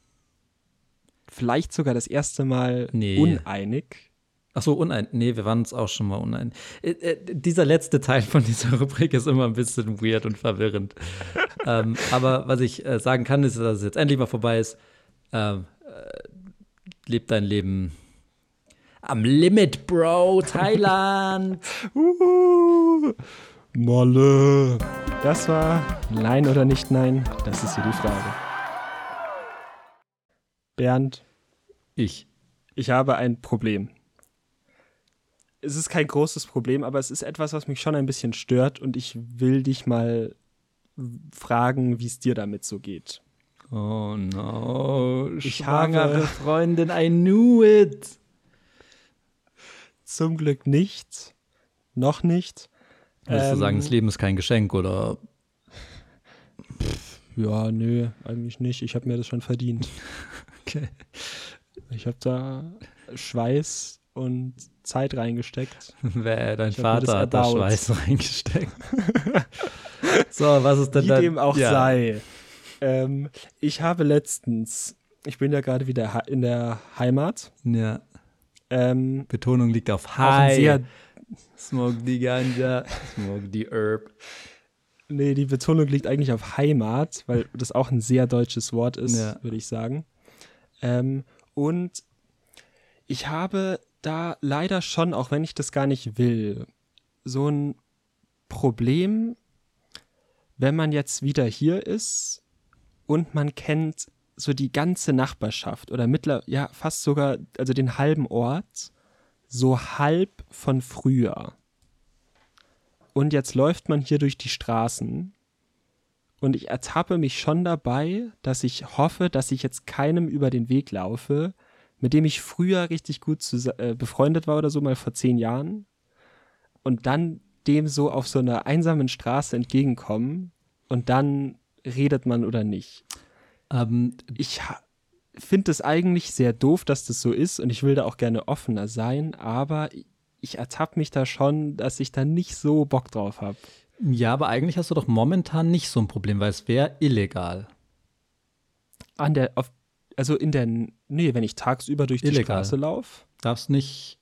vielleicht sogar das erste Mal Nee. uneinig. Ach so, unein. Nee, wir waren uns auch schon mal unein. Äh, äh, dieser letzte Teil von dieser Rubrik ist immer ein bisschen weird und verwirrend. ähm, aber was ich äh, sagen kann, ist, dass es jetzt endlich mal vorbei ist. Ähm, äh, leb dein Leben am Limit, Bro, Thailand. Uhu. Molle. Das war Nein oder nicht Nein. Das ist hier die Frage. Bernd, ich. ich habe ein Problem. Es ist kein großes Problem, aber es ist etwas, was mich schon ein bisschen stört und ich will dich mal fragen, wie es dir damit so geht. Oh no. Ich Schwangere habe- Freundin, I knew it. Zum Glück nicht. Noch nicht. Du Ähm, sagen, das Leben ist kein Geschenk oder? Ja, nö, eigentlich nicht. Ich habe mir das schon verdient. Okay. Ich habe da Schweiß und Zeit reingesteckt. Wer, dein Ich Vater hat da. Schweiß reingesteckt. so, was ist denn Wie da? dem auch ja. sei. Ähm, ich habe letztens, ich bin ja gerade wieder in der Heimat. Ja, Ähm, Betonung liegt auf High. Smoke die Ganja, smoke die Herb. nee, die Betonung liegt eigentlich auf Heimat, weil das auch ein sehr deutsches Wort ist, Ja. würde ich sagen. Ähm, und ich habe da leider schon, auch wenn ich das gar nicht will, so ein Problem, wenn man jetzt wieder hier ist und man kennt so die ganze Nachbarschaft oder mittler, ja, fast sogar, also den halben Ort, so halb von früher. Und jetzt läuft man hier durch die Straßen und ich ertappe mich schon dabei, dass ich hoffe, dass ich jetzt keinem über den Weg laufe, mit dem ich früher richtig gut äh, befreundet war oder so, mal vor zehn Jahren. Und dann dem so auf so einer einsamen Straße entgegenkommen und dann redet man oder nicht. Ähm, Ich finde es eigentlich sehr doof, dass das so ist und ich will da auch gerne offener sein, aber ich ertappe mich da schon, dass ich da nicht so Bock drauf habe. ja, aber eigentlich hast du doch momentan nicht so ein Problem, weil es wäre illegal. An der, auf, also in der, nee, wenn ich tagsüber durch die Illegal. Straße laufe, Darfst nicht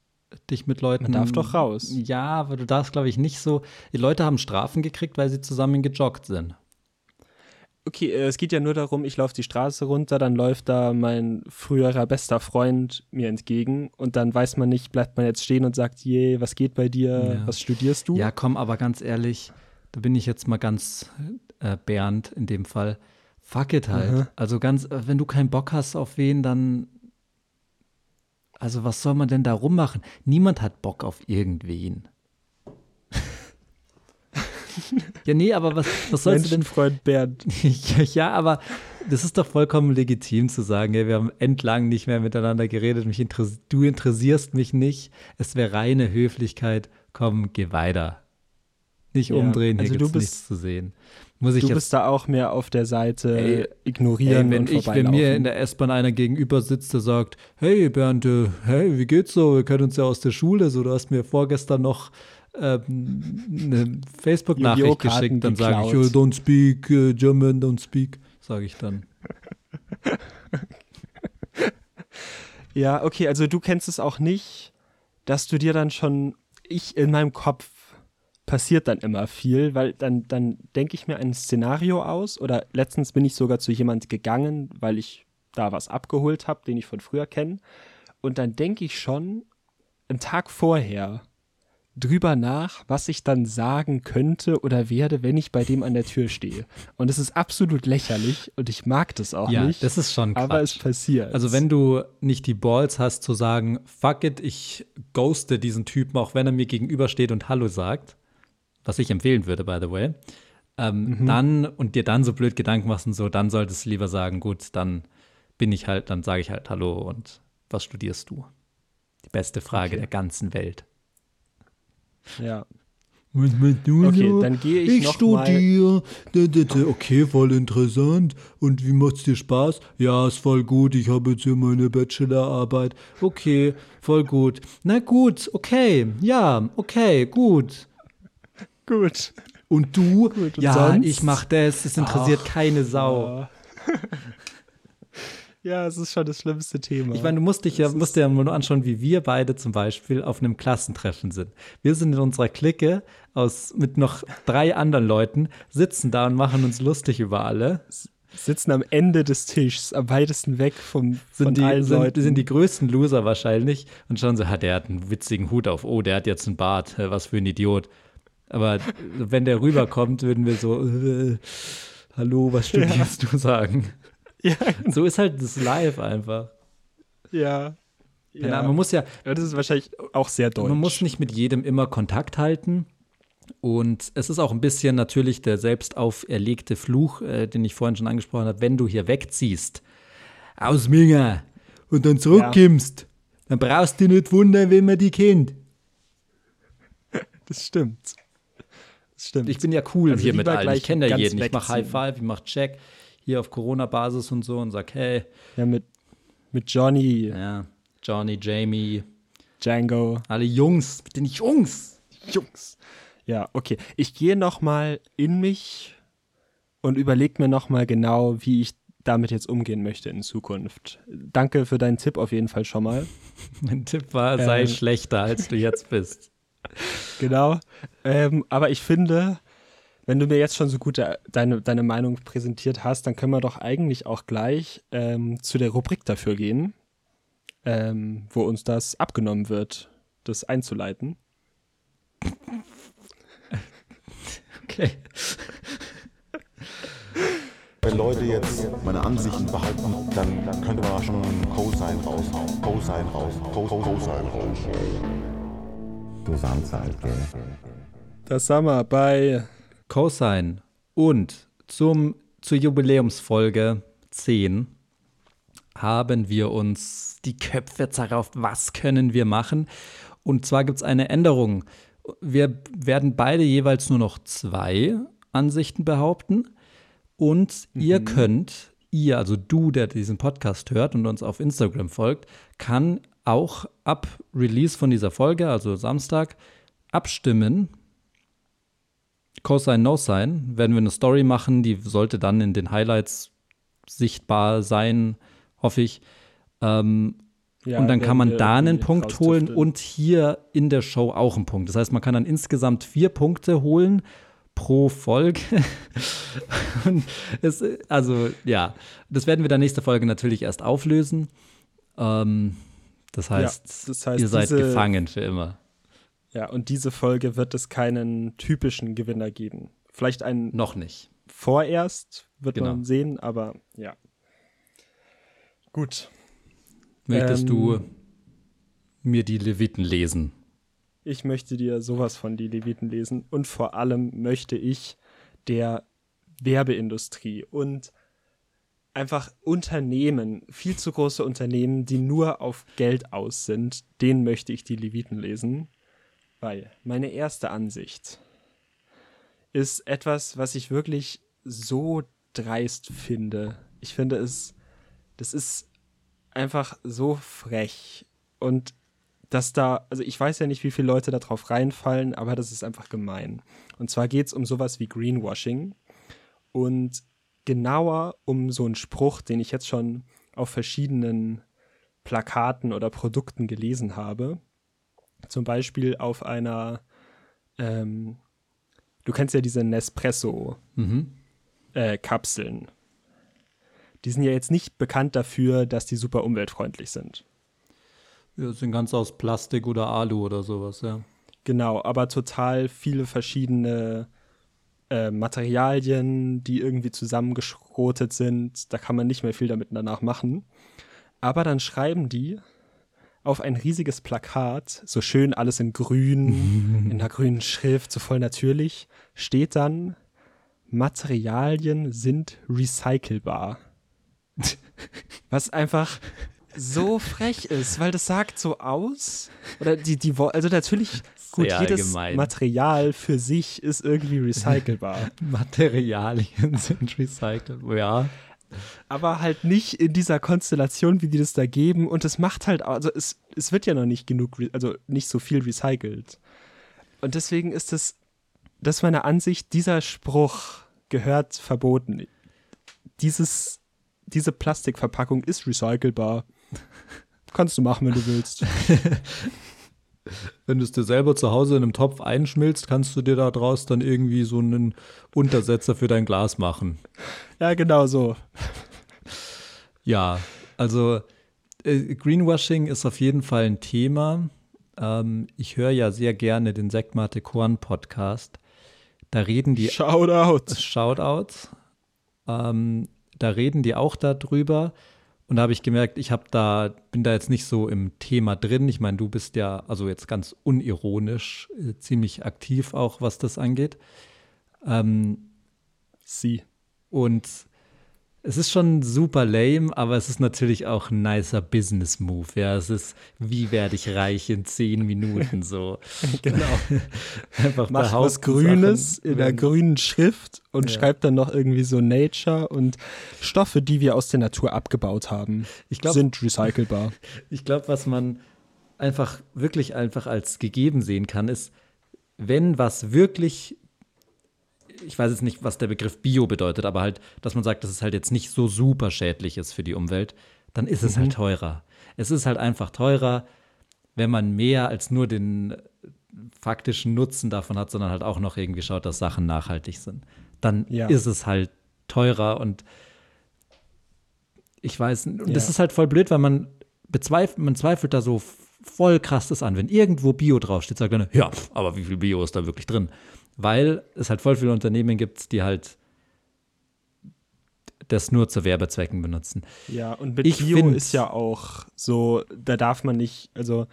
dich mit Leuten. Man darf doch raus. Ja, aber du darfst, glaube ich, nicht so. Die Leute haben Strafen gekriegt, weil sie zusammen gejoggt sind. okay, äh, es geht ja nur darum, ich laufe die Straße runter, dann läuft da mein früherer bester Freund mir entgegen und dann weiß man nicht, bleibt man jetzt stehen und sagt, je, was geht bei dir, Ja. was studierst du? Ja, komm, aber ganz ehrlich, da bin ich jetzt mal ganz äh, Bernd in dem Fall. Fuck it halt. Mhm. Also ganz, äh, wenn du keinen Bock hast auf wen, dann. Also was soll man denn da rummachen? Niemand hat Bock auf irgendwen. ja, nee, aber was, was sollst du denn Menschenfreund Bernd. ja, aber das ist doch vollkommen legitim zu sagen, ey, wir haben entlang nicht mehr miteinander geredet, mich interess du interessierst mich nicht, es wäre reine Höflichkeit, komm, geh weiter. Nicht Ja, umdrehen, hier also du gibt's bist- nichts zu sehen. Muss ich Du jetzt, bist da auch mehr auf der Seite Ey, ignorieren ey, wenn, und ich, wenn mir in der S-Bahn einer gegenüber sitzt, der sagt, hey Bernd, hey, wie geht's so? Wir kennen uns ja aus der Schule, so, du hast mir vorgestern noch ähm, eine Facebook-Nachricht geschickt, dann sage ich, oh, don't speak äh, German, don't speak, sage ich dann. Ja, okay, also du kennst es auch nicht, dass du dir dann schon, ich in meinem Kopf passiert dann immer viel, weil dann, dann denke ich mir ein Szenario aus oder letztens bin ich sogar zu jemand gegangen, weil ich da was abgeholt habe, den ich von früher kenne und dann denke ich schon einen Tag vorher drüber nach, was ich dann sagen könnte oder werde, wenn ich bei dem an der Tür stehe. Und es ist absolut lächerlich und ich mag das auch ja, nicht, das ist schon Quatsch. aber es passiert. Also wenn du nicht die Balls hast zu sagen, fuck it, ich ghoste diesen Typen, auch wenn er mir gegenübersteht und Hallo sagt, was ich empfehlen würde, by the way, ähm, dann und dir dann so blöd Gedanken machen, so, dann solltest du lieber sagen, gut, dann bin ich halt, dann sage ich halt Hallo und was studierst du? Die beste Frage Okay. der ganzen Welt. Ja. Was machst du Okay, so? dann gehe ich Ich noch mal- studiere. Da. Okay, voll interessant. Und wie macht's dir Spaß? Ja, ist voll gut. Ich habe jetzt hier meine Bachelorarbeit. Okay, voll gut. Na gut, okay. Ja, okay, gut. Gut. Und du? und ja, sonst? ich mach das. Es interessiert keine Sau. Ja, es ist schon das schlimmste Thema. Ich meine, du musst dich ja, musst dir ja mal nur anschauen, wie wir beide zum Beispiel auf einem Klassentreffen sind. Wir sind in unserer Clique aus, mit noch drei anderen Leuten, sitzen da und machen uns lustig über alle. sitzen am Ende des Tischs, am weitesten weg vom, Sind von die, allen sind, Leuten. sind die größten Loser wahrscheinlich und schauen so, ha, der hat einen witzigen Hut auf, oh, der hat jetzt einen Bart, was für ein Idiot. Aber wenn der rüberkommt, würden wir so, äh, hallo, was studierst du sagen? ja, So ist halt das Live einfach. ja. Keine ja. Man muss ja, Ja, das ist wahrscheinlich auch sehr deutsch. Man muss nicht mit jedem immer Kontakt halten. Und es ist auch ein bisschen natürlich der selbst auferlegte Fluch, äh, den ich vorhin schon angesprochen habe, wenn du hier wegziehst aus Minga und dann zurückkommst, dann brauchst du nicht wundern, wenn man die kennt. Das stimmt. Stimmt. Ich bin ja cool Also hier mit allen. gleich Ich kenne ja jeden. Ich mache High. Five, ich mache Check hier auf Corona-Basis und so und sag, hey, ja, mit, mit Johnny, ja, Johnny, Jamie, Django, alle Jungs, mit den Jungs. Jungs. Ja, okay. Ich gehe noch mal in mich und überlege mir noch mal genau, wie ich damit jetzt umgehen möchte in Zukunft. Danke für deinen Tipp auf jeden Fall schon mal. Mein Tipp war, sei Ähm. schlechter, als du jetzt bist. Genau. Ähm, aber ich finde, wenn du mir jetzt schon so gut de deine, deine Meinung präsentiert hast, dann können wir doch eigentlich auch gleich ähm, zu der Rubrik dafür gehen, ähm, wo uns das abgenommen wird, das einzuleiten. Okay. Wenn Leute jetzt meine Ansichten behalten, dann, dann könnte man schon Cosine raushauen. Cosine raus. Co- Co- Halt, gell? Das wir bei Cosine. Und zum, zur Jubiläumsfolge 10 haben wir uns die Köpfe zerrauft, was können wir machen. Und zwar gibt es eine Änderung. Wir werden beide jeweils nur noch zwei Ansichten behaupten. Und ihr könnt, ihr, also du, der diesen Podcast hört und uns auf Instagram folgt, kann auch ab Release von dieser Folge, also Samstag, abstimmen, Cosine, No Sign, werden wir eine Story machen, die sollte dann in den Highlights sichtbar sein, hoffe ich. Ähm, Ja, und dann kann man da einen Punkt holen und hier in der Show auch einen Punkt. Das heißt, man kann dann insgesamt vier Punkte holen pro Folge. und es, also ja, das werden wir dann nächste Folge natürlich erst auflösen. Ähm, das heißt, das heißt, ihr seid diese- gefangen für immer. Ja, und diese Folge wird es keinen typischen Gewinner geben. Vielleicht einen Noch nicht. vorerst, wird Genau. man sehen, aber ja. Gut. Möchtest Ähm, du mir die Leviten lesen? Ich möchte dir sowas von die Leviten lesen und vor allem möchte ich der Werbeindustrie und einfach Unternehmen, viel zu große Unternehmen, die nur auf Geld aus sind, denen möchte ich die Leviten lesen, weil meine erste Ansicht ist etwas, was ich wirklich so dreist finde. Ich finde es, das ist einfach so frech und dass da, also ich weiß ja nicht, wie viele Leute da drauf reinfallen, aber das ist einfach gemein. Und zwar geht es um sowas wie Greenwashing und genauer um so einen Spruch, den ich jetzt schon auf verschiedenen Plakaten oder Produkten gelesen habe. Zum Beispiel auf einer, ähm, du kennst ja diese Nespresso-Kapseln. die sind ja jetzt nicht bekannt dafür, dass die super umweltfreundlich sind. Ja, sind ganz aus Plastik oder Alu oder sowas, ja. Genau, aber total viele verschiedene äh, Materialien, die irgendwie zusammengeschrotet sind. Da kann man nicht mehr viel damit danach machen. Aber dann schreiben die auf ein riesiges Plakat, so schön alles in grün, in einer grünen Schrift, so voll natürlich, steht dann, Materialien sind recycelbar. Was einfach so frech ist, weil das sagt so aus. Oder die, die, also natürlich Gut, sehr jedes allgemein. Material für sich ist irgendwie recycelbar. Materialien sind recycelt. Ja. aber halt nicht in dieser Konstellation, wie die das da geben. Und es macht halt, also es, es wird ja noch nicht genug, also nicht so viel recycelt. Und deswegen ist es, das ist meine Ansicht, dieser Spruch gehört verboten. Dieses, diese Plastikverpackung ist recycelbar. Kannst du machen, wenn du willst. Wenn du es dir selber zu Hause in einem Topf einschmilzt, kannst du dir da draus dann irgendwie so einen Untersetzer für dein Glas machen. Ja, genau so. Ja, also äh, Greenwashing ist auf jeden Fall ein Thema. Ähm, ich höre ja sehr gerne den Sektmate Korn Podcast. Da reden die Shoutout. Shoutouts. Ähm, da reden die auch darüber. Und da habe ich gemerkt, ich habe da, bin da jetzt nicht so im Thema drin. Ich meine, du bist ja, also jetzt ganz unironisch, äh, ziemlich aktiv auch, was das angeht. Ähm, Sie. und es ist schon super lame, aber es ist natürlich auch ein nicer Business-Move. Ja, es ist, wie werde ich reich in zehn Minuten so. Genau. Einfach Macht was Grünes Sachen, in der grünen Schrift und Ja. schreibt dann noch irgendwie so Nature und Stoffe, die wir aus der Natur abgebaut haben, Ich glaub- sind recycelbar. Ich glaube, was man einfach wirklich einfach als gegeben sehen kann, ist, wenn was wirklich, ich weiß jetzt nicht, was der Begriff Bio bedeutet, aber halt, dass man sagt, dass es halt jetzt nicht so super schädlich ist für die Umwelt, dann ist es halt teurer. Es ist halt einfach teurer, wenn man mehr als nur den faktischen Nutzen davon hat, sondern halt auch noch irgendwie schaut, dass Sachen nachhaltig sind. Dann Ja. ist es halt teurer und ich weiß, und das Ja. ist halt voll blöd, weil man bezweifelt, man zweifelt da so voll krass das an. Wenn irgendwo Bio draufsteht, sagt man, ja, aber wie viel Bio ist da wirklich drin? Weil es halt voll viele Unternehmen gibt, die halt das nur zu Werbezwecken benutzen. Ja, und mit Ich Bio find- ist ja auch so, da darf man nicht, also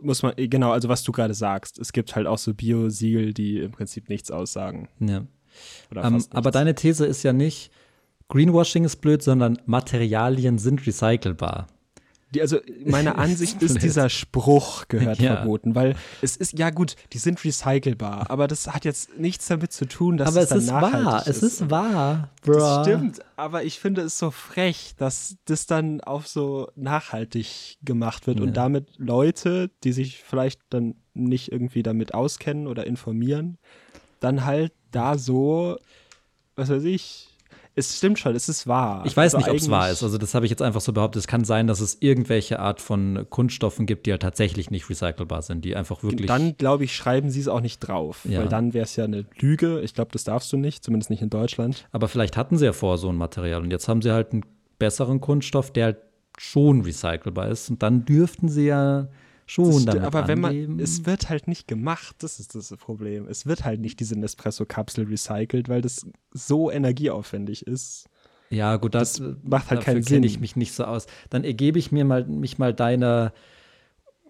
muss man, genau, also was du gerade sagst, es gibt halt auch so Bio-Siegel, die im Prinzip nichts aussagen. Ja. Oder Ähm, fast aber nichts. deine These ist ja nicht, Greenwashing ist blöd, sondern Materialien sind recycelbar. Die, also meine Ansicht ist, dieser Spruch gehört Ja. verboten, weil es ist, ja gut, die sind recycelbar, aber das hat jetzt nichts damit zu tun, dass aber es es dann ist wahr, es ist wahr, bro. Das stimmt, aber ich finde es so frech, dass das dann auch so nachhaltig gemacht wird Ja. und damit Leute, die sich vielleicht dann nicht irgendwie damit auskennen oder informieren, dann halt da so, was weiß ich, es stimmt schon, es ist wahr. Ich weiß Also nicht, ob es wahr ist. Also das habe ich jetzt einfach so behauptet. Es kann sein, dass es irgendwelche Art von Kunststoffen gibt, die halt tatsächlich nicht recycelbar sind, die einfach wirklich. Dann, glaube ich, schreiben sie es auch nicht drauf, Ja. weil dann wäre es ja eine Lüge. Ich glaube, das darfst du nicht, zumindest nicht in Deutschland. aber vielleicht hatten sie ja vor so ein Material und jetzt haben sie halt einen besseren Kunststoff, der halt schon recycelbar ist und dann dürften sie ja schon damit aber wenn man, es wird halt nicht gemacht, das ist das Problem. Es wird halt nicht diese Nespresso-Kapsel recycelt, weil das so energieaufwendig ist. Ja, gut, das, Das macht halt keinen kenne ich Sinn. mich nicht so aus. Dann ergebe ich mir mal, mich mal deiner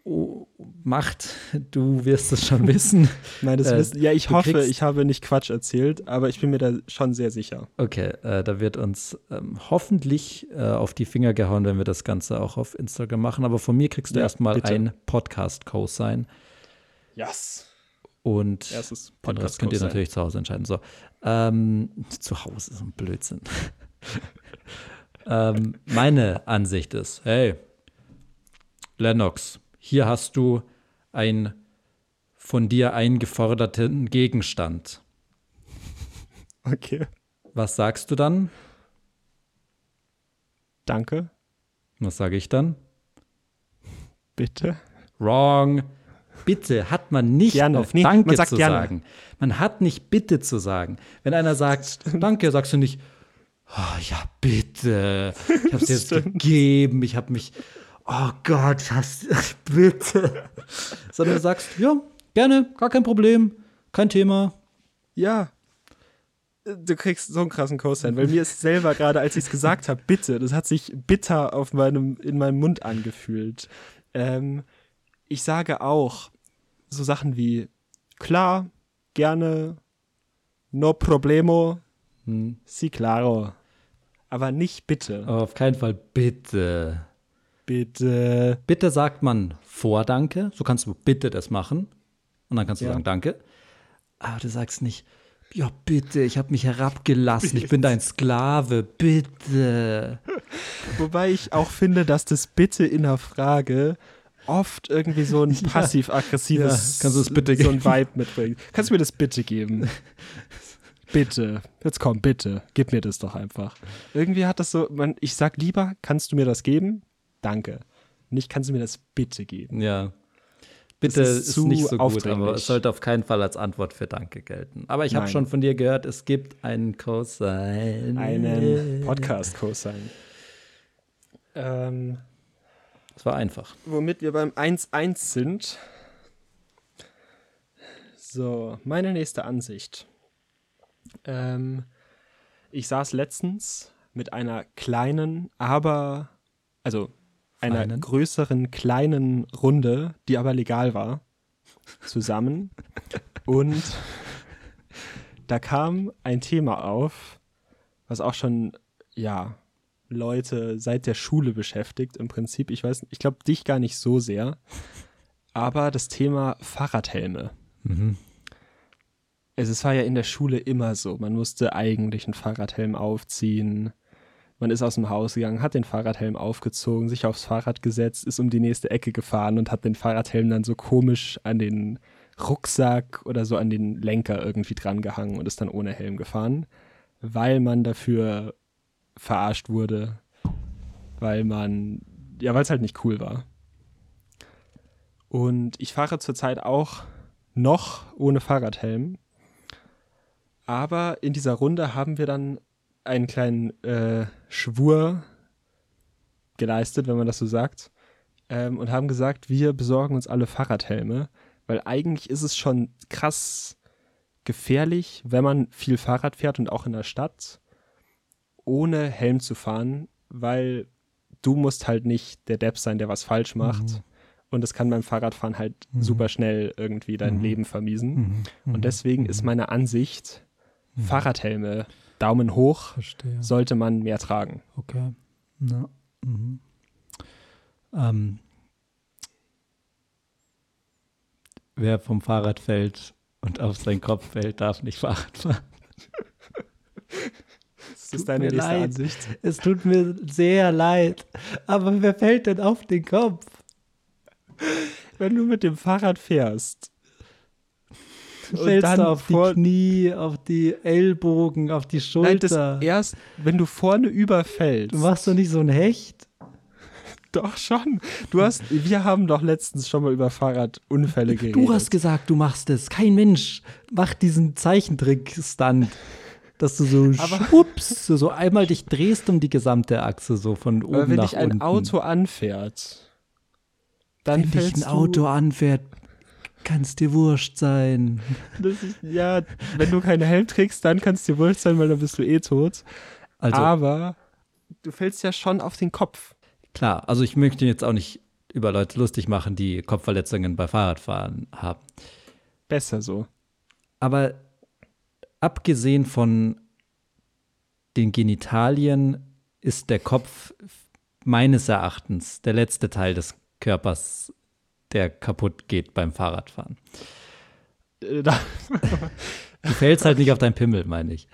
oh, Macht. Du wirst es schon wissen. Nein, das Äh, wissen, ja, ich hoffe, kriegst- ich habe nicht Quatsch erzählt, aber ich bin mir da schon sehr sicher. Okay, äh, da wird uns ähm, hoffentlich äh, auf die Finger gehauen, wenn wir das Ganze auch auf Instagram machen. Aber von mir kriegst du Ja, erstmal bitte. ein Podcast-Co-Sign. Yes. Und Erstes den Rest könnt ihr natürlich zu Hause entscheiden. So, ähm, zu Hause ist ein Blödsinn. ähm, meine Ansicht ist, hey, Lennox, hier hast du einen von dir eingeforderten Gegenstand. Okay, Was sagst du dann? danke, Was sage ich dann? bitte. Wrong. Bitte hat man nicht Gerne. auf Nee, Danke zu gerne. sagen. Man hat nicht Bitte zu sagen. Wenn einer sagt Danke, sagst du nicht oh, Ja, bitte. Ich habe es jetzt stimmt. gegeben. Ich habe mich Oh Gott, hast, bitte. Sondern du sagst Ja, gerne, gar kein Problem, kein Thema. Ja. Du kriegst so einen krassen Co-Sign, weil mir ist selber gerade, als ich es gesagt habe, bitte, das hat sich bitter auf meinem, in meinem Mund angefühlt. Ähm, ich sage auch so Sachen wie klar, gerne, no problemo, Hm. si claro. Aber nicht bitte. Aber auf keinen Fall bitte. Bitte. Bitte sagt man vor Danke. So kannst du bitte das machen. Und dann kannst du Ja. sagen, danke. Aber du sagst nicht, ja, bitte, ich habe mich herabgelassen, ich bin dein Sklave, bitte. Wobei ich auch finde, dass das Bitte in der Frage oft irgendwie so ein passiv-aggressives, Ja, kannst du das bitte so ein geben? Vibe mitbringen. Kannst du mir das bitte geben? bitte. Jetzt komm, bitte. Gib mir das doch einfach. Irgendwie hat das so, man, ich sag lieber, kannst du mir das geben? Danke. Nicht, kannst du mir das bitte geben? Ja. Bitte ist ist, zu nicht so gut, aber es sollte auf keinen Fall als Antwort für Danke gelten. Aber ich habe schon von dir gehört, es gibt einen Cosine. Einen Podcast-Cosign. Ähm, Das war einfach. womit wir beim 1-1 sind. So, meine nächste Ansicht. Ähm, ich saß letztens mit einer kleinen, aber, also einer Feinen? größeren kleinen Runde, die aber legal war, zusammen. Und da kam ein Thema auf, was auch schon, ja, Leute seit der Schule beschäftigt im Prinzip. Ich weiß, ich glaube dich gar nicht so sehr, aber das Thema Fahrradhelme. Mhm. Also es war ja in der Schule immer so. Man musste eigentlich einen Fahrradhelm aufziehen. Man ist aus dem Haus gegangen, hat den Fahrradhelm aufgezogen, sich aufs Fahrrad gesetzt, ist um die nächste Ecke gefahren und hat den Fahrradhelm dann so komisch an den Rucksack oder so an den Lenker irgendwie dran gehangen und ist dann ohne Helm gefahren, weil man dafür verarscht wurde, weil man, ja, weil es halt nicht cool war. Und ich fahre zurzeit auch noch ohne Fahrradhelm. Aber in dieser Runde haben wir dann einen kleinen äh, Schwur geleistet, wenn man das so sagt, ähm, und haben gesagt, wir besorgen uns alle Fahrradhelme, weil eigentlich ist es schon krass gefährlich, wenn man viel Fahrrad fährt und auch in der Stadt, ohne Helm zu fahren, weil du musst halt nicht der Depp sein, der was falsch macht. Und das kann beim Fahrradfahren halt super schnell irgendwie dein Leben vermiesen. Mhm. Und deswegen ist meine Ansicht, Fahrradhelme, Daumen hoch, Verstehe. sollte man mehr tragen. Okay. Ja. Mhm. Ähm, wer vom Fahrrad fällt und auf seinen Kopf fällt, darf nicht Fahrrad fahren. Das ist deine nächste leid. Ansicht. Es tut mir sehr leid. Aber wer fällt denn auf den Kopf? Wenn du mit dem Fahrrad fährst. Fällst dann auf die Knie, auf die Ellbogen, auf die Nein, das Schulter. erst, wenn du vorne überfällst. du machst doch nicht so ein Hecht. Doch schon. Du hast, wir haben doch letztens schon mal über Fahrradunfälle geredet. Du hast gesagt, du machst es. Kein Mensch macht diesen Zeichentrick-Stunt. Dass du so Aber- so, so einmal dich drehst um die gesamte Achse, so von oben Aber wenn nach dich ein unten. Auto anfährt, dann wenn dich ein du, Auto anfährt, kann es dir wurscht sein. Das ist, ja, wenn du keinen Helm trägst, dann kann es dir wurscht sein, weil dann bist du eh tot. Also Aber du fällst ja schon auf den Kopf. klar, also ich möchte jetzt auch nicht über Leute lustig machen, die Kopfverletzungen bei Fahrradfahren haben. Besser so. Aber abgesehen von den Genitalien ist der Kopf meines Erachtens der letzte Teil des Körpers, der kaputt geht beim Fahrradfahren. Äh, Du fällst halt nicht auf deinen Pimmel, meine ich.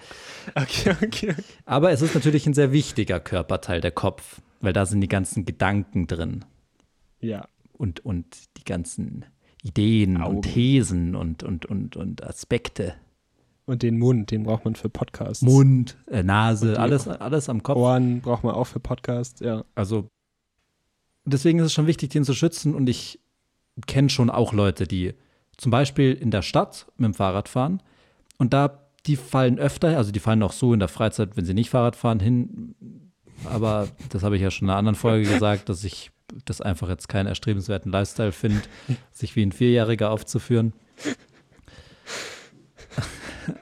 Okay, okay. Aber es ist natürlich ein sehr wichtiger Körperteil, der Kopf, weil da sind die ganzen Gedanken drin Ja. und, und die ganzen Ideen Augen. und Thesen und, und, und, und Aspekte. Und den Mund, den braucht man für Podcasts. Mund, äh, Nase, alles, alles am Kopf. Ohren braucht man auch für Podcasts, ja. Also deswegen ist es schon wichtig, den zu schützen. Und ich kenne schon auch Leute, die zum Beispiel in der Stadt mit dem Fahrrad fahren und da die fallen öfter, also die fallen auch so in der Freizeit, wenn sie nicht Fahrrad fahren, hin. Aber das habe ich ja schon in einer anderen Folge gesagt, dass ich das einfach jetzt keinen erstrebenswerten Lifestyle finde, sich wie ein Vierjähriger aufzuführen.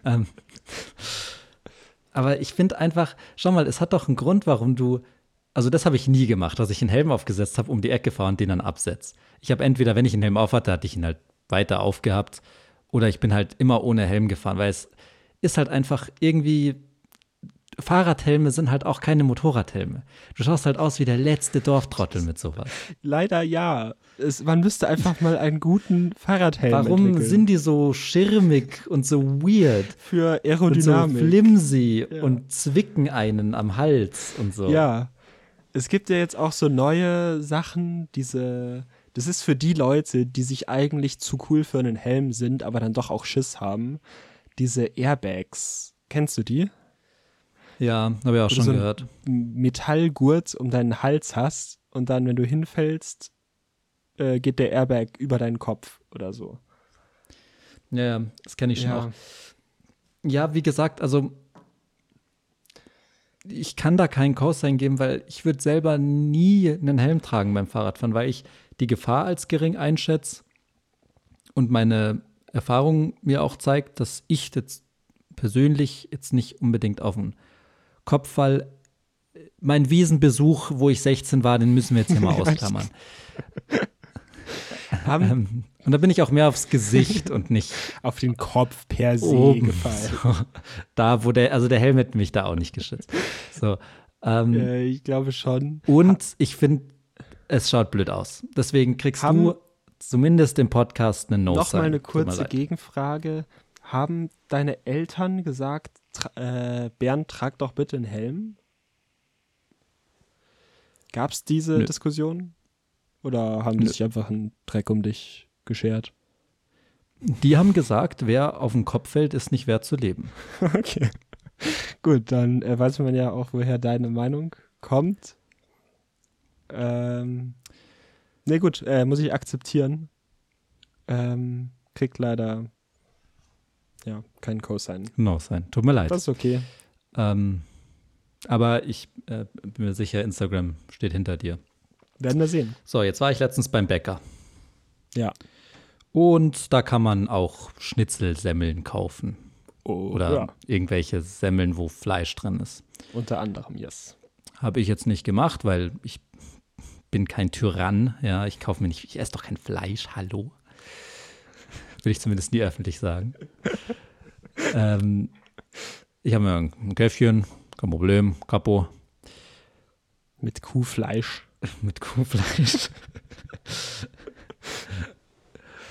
ähm, aber ich finde einfach, schau mal, es hat doch einen Grund, warum du also das habe ich nie gemacht, dass ich einen Helm aufgesetzt habe, um die Ecke fahre und den dann absetze. Ich habe entweder, wenn ich einen Helm auf hatte, hatte ich ihn halt weiter aufgehabt oder ich bin halt immer ohne Helm gefahren, weil es ist halt einfach irgendwie Fahrradhelme sind halt auch keine Motorradhelme. Du schaust halt aus wie der letzte Dorftrottel mit sowas. Leider ja. Es, man müsste einfach mal einen guten Fahrradhelm Warum entwickeln. sind die so schirmig und so weird? für Und so Aerodynamik. flimsy Ja. und zwicken einen am Hals und so. Ja. Es gibt ja jetzt auch so neue Sachen, diese. Das ist für die Leute, die sich eigentlich zu cool für einen Helm sind, aber dann doch auch Schiss haben. Diese Airbags. Kennst du die? Ja, habe ich auch schon so gehört. Metallgurt um deinen Hals hast und dann, wenn du hinfällst, äh, geht der Airbag über deinen Kopf oder so. Ja, ja, das kenne ich schon Ja. auch. Ja, wie gesagt, also ich kann da keinen Cosign geben, weil ich würde selber nie einen Helm tragen beim Fahrradfahren, weil ich die Gefahr als gering einschätze und meine Erfahrung mir auch zeigt, dass ich jetzt persönlich jetzt nicht unbedingt auf den Kopf fall. Mein Wiesenbesuch, wo ich 16 war, den müssen wir jetzt hier mal ausklammern. Haben Ähm, und da bin ich auch mehr aufs Gesicht und nicht auf den Kopf per se oben. gefallen. So, da, wo der, also der Helm hätte mich da auch nicht geschützt. So. Ähm, Äh, ich glaube schon. Und ich finde, es schaut blöd aus. Deswegen kriegst Haben- du zumindest im Podcast eine no Noch mal eine kurze. Gegenfrage. Haben deine Eltern gesagt, tra äh, Bernd, trag doch bitte einen Helm? Gab es diese Nö. Diskussion? Oder haben Nö. die sich einfach einen Dreck um dich geschert? Die haben gesagt, wer auf den Kopf fällt, ist nicht wert zu leben. Okay. Gut, dann äh, weiß man ja auch, woher deine Meinung kommt. Ähm, ne, gut, äh, muss ich akzeptieren. Ähm, kriegt leider ja keinen Cosign. No sein. Tut mir leid. Das ist okay. Ähm, aber ich äh, bin mir sicher, Instagram steht hinter dir. Werden wir sehen. So, jetzt war ich letztens beim Bäcker. Ja. Und da kann man auch Schnitzelsemmeln kaufen. Oh, Oder ja, irgendwelche Semmeln, wo Fleisch drin ist. unter anderem, yes. Habe ich jetzt nicht gemacht, weil ich bin kein Tyrann. Ja, ich kaufe mir nicht, ich esse doch kein Fleisch. Hallo. Will ich zumindest nie öffentlich sagen. ähm, ich habe mir ein Käffchen, kein Problem, Kapo, Mit Kuhfleisch. mit Kuhfleisch.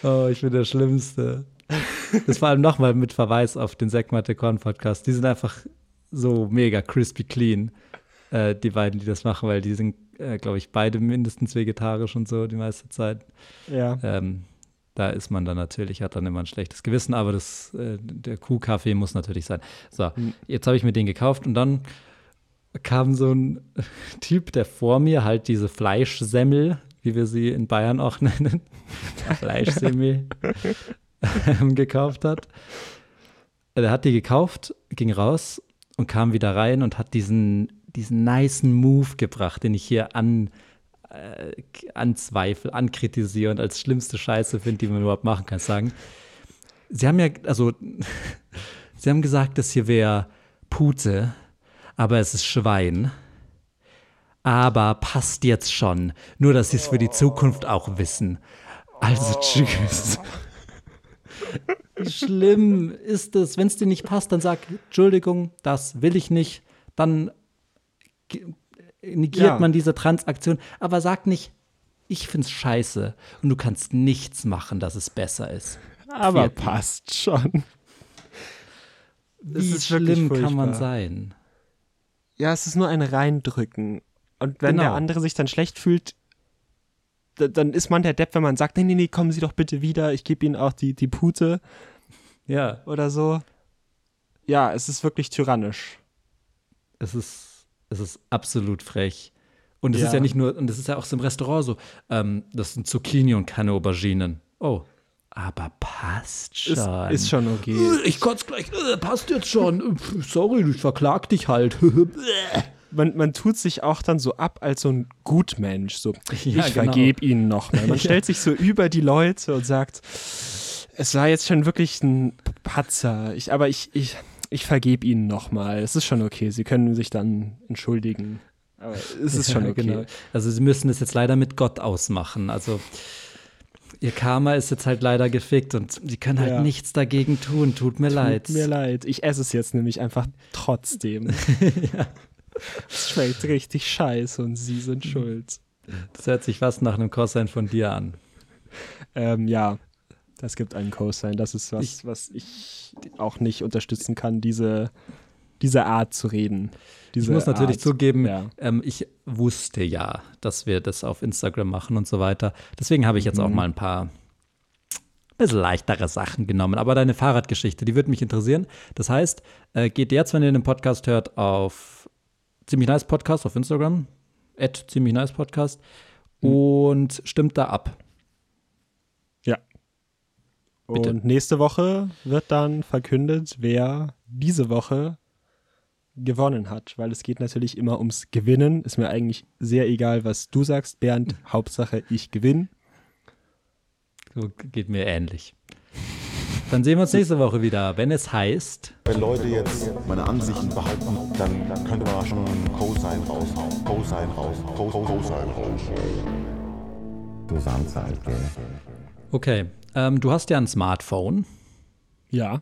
oh, ich bin der Schlimmste. Das vor allem nochmal mit Verweis auf den Sekmate Korn Podcast. Die sind einfach so mega crispy clean, äh, die beiden, die das machen, weil die sind, äh, glaube ich, beide mindestens vegetarisch und so die meiste Zeit. Ja. Ähm, da ist man dann natürlich, hat dann immer ein schlechtes Gewissen, aber das, äh, der Kuhkaffee muss natürlich sein. So, Hm. jetzt habe ich mir den gekauft und dann kam so ein Typ, der vor mir halt diese Fleischsemmel, wie wir sie in Bayern auch nennen, Fleischsemmel, ähm, gekauft hat. Der hat die gekauft, ging raus und kam wieder rein und hat diesen, diesen nicen Move gebracht, den ich hier an, äh, anzweifle, ankritisiere und als schlimmste Scheiße finde, die man überhaupt machen kann, sagen. Sie haben ja, also, Sie haben gesagt, das hier wäre Pute, aber es ist Schwein. Aber passt jetzt schon. Nur, dass Sie es für die Zukunft auch wissen. Also, tschüss. Wie schlimm ist es? Wenn es dir nicht passt, dann sag, Entschuldigung, das will ich nicht. Dann negiert Ja. man diese Transaktion. Aber sag nicht, ich find's scheiße und du kannst nichts machen, dass es besser ist. Aber Vierten. passt schon. Wie schlimm kann man sein? Ja, es ist nur ein Reindrücken. Und wenn der Genau. andere sich dann schlecht fühlt, da- dann ist man der Depp, wenn man sagt, nee, nee, nee, kommen Sie doch bitte wieder, ich gebe Ihnen auch die, die Pute Ja, oder so. Ja, es ist wirklich tyrannisch. es ist, es ist absolut frech. Und es Ja. ist ja nicht nur, und es ist ja auch so im Restaurant so, ähm, das sind Zucchini und keine Auberginen. Oh, aber passt Ist, schon. ist schon okay. Ich kotze gleich, äh, passt jetzt schon. Sorry, ich verklag dich halt. Man, man tut sich auch dann so ab als so ein Gutmensch. So, Ja, ich genau. vergebe Ihnen nochmal. Man stellt sich so über die Leute und sagt, es war jetzt schon wirklich ein Patzer. Ich, aber ich, ich, ich vergebe Ihnen nochmal. Es ist schon okay. Sie können sich dann entschuldigen. Aber es ist schon Ja, okay. genau. Also sie müssen es jetzt leider mit Gott ausmachen. Also Ihr Karma ist jetzt halt leider gefickt und sie können halt Ja. nichts dagegen tun. Tut mir leid. Tut mir leid. Ich esse es jetzt nämlich einfach trotzdem. Es schmeckt richtig scheiße und sie sind schuld. Das hört sich fast nach einem Cosine von dir an. Ähm, ja, das gibt einen Cosine. Das ist was, Ich- was ich auch nicht unterstützen kann, diese, diese Art zu reden. Diese Ich muss natürlich Art. zugeben, Ja. ähm, ich wusste ja, dass wir das auf Instagram machen und so weiter. Deswegen habe ich jetzt auch Mhm. mal ein paar bisschen leichtere Sachen genommen. Aber deine Fahrradgeschichte, die würde mich interessieren. Das heißt, äh, geht jetzt, wenn ihr den Podcast hört, auf ziemlich nice Podcast auf Instagram, at ziemlich nice Podcast Mhm. und stimmt da ab. Ja. Bitte. Und nächste Woche wird dann verkündet, wer diese Woche gewonnen hat, weil es geht natürlich immer ums Gewinnen. Ist mir eigentlich sehr egal, was du sagst, Bernd. Hauptsache, ich gewinne. So geht mir ähnlich. Dann sehen wir uns nächste Woche wieder, wenn es heißt. Wenn Leute jetzt meine Ansichten behalten, dann könnte man schon Cosine raushauen. Cosine raushauen. Co- Co- Cosine raushauen. Du Sandzeit, gell? Okay, ähm, du hast ja ein Smartphone. Ja.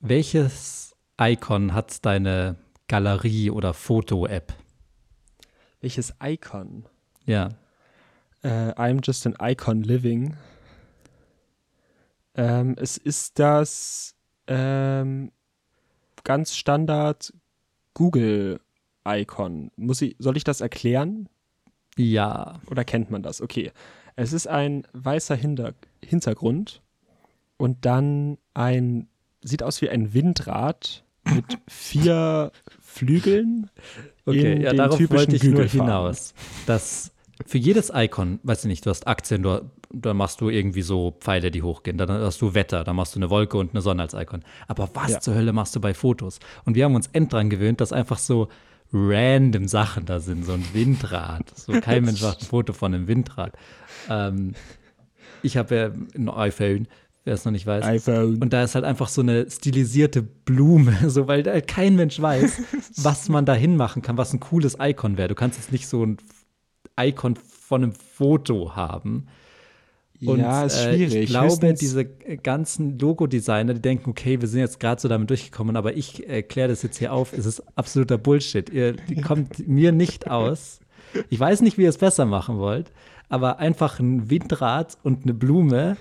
Welches Icon hat deine Galerie- oder Foto-App? Welches Icon? Ja. Äh, I'm just an icon living. Ähm, es ist das ähm, ganz Standard Google-Icon. Muss ich, soll ich das erklären? Ja. Oder kennt man das? Okay. Es ist ein weißer Hinter Hintergrund und dann ein, sieht aus wie ein Windrad mit vier Flügeln. Okay, ja, darauf typischen wollte ich nur hinaus. Dass für jedes Icon, weiß ich nicht, du hast Aktien, du, da machst du irgendwie so Pfeile, die hochgehen. Dann hast du Wetter, da machst du eine Wolke und eine Sonne als Icon. Aber was Ja. zur Hölle machst du bei Fotos? Und wir haben uns end dran gewöhnt, dass einfach so random Sachen da sind, so ein Windrad. So kein Mensch macht ein Foto von einem Windrad. Ähm, ich habe ja ein iPhone, wer es noch nicht weiß. iPhone. Und da ist halt einfach so eine stilisierte Blume, so weil da kein Mensch weiß, was man da hinmachen kann, was ein cooles Icon wäre. Du kannst jetzt nicht so ein Icon von einem Foto haben. Und, ja, ist äh, schwierig. ich glaube, Höchstens- diese ganzen Logo-Designer, die denken, okay, wir sind jetzt gerade so damit durchgekommen, aber ich erkläre das jetzt hier auf, es ist absoluter Bullshit. Ihr die kommt mir nicht aus. Ich weiß nicht, wie ihr es besser machen wollt, aber einfach ein Windrad und eine Blume,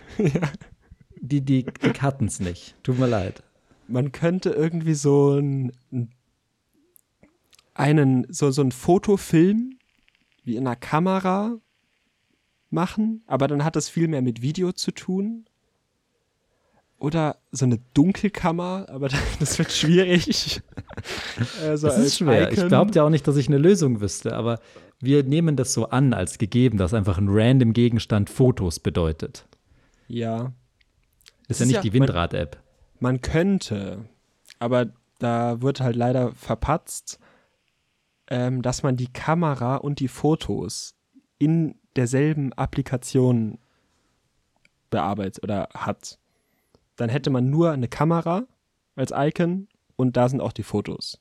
die, die, die cutten es nicht. Tut mir leid. man könnte irgendwie so ein, einen, so, so ein Fotofilm wie in einer Kamera machen, aber dann hat das viel mehr mit Video zu tun. Oder so eine Dunkelkammer, aber das wird schwierig. also Das ist schwer. Ich Icon. glaube ja auch nicht, dass ich eine Lösung wüsste, aber wir nehmen das so an als gegeben, dass einfach ein random Gegenstand Fotos bedeutet. Ja, Ist ja ist nicht ja- die Windrad-App. man könnte, aber da wird halt leider verpatzt, ähm, dass man die Kamera und die Fotos in derselben Applikation bearbeitet oder hat. Dann hätte man nur eine Kamera als Icon und da sind auch die Fotos.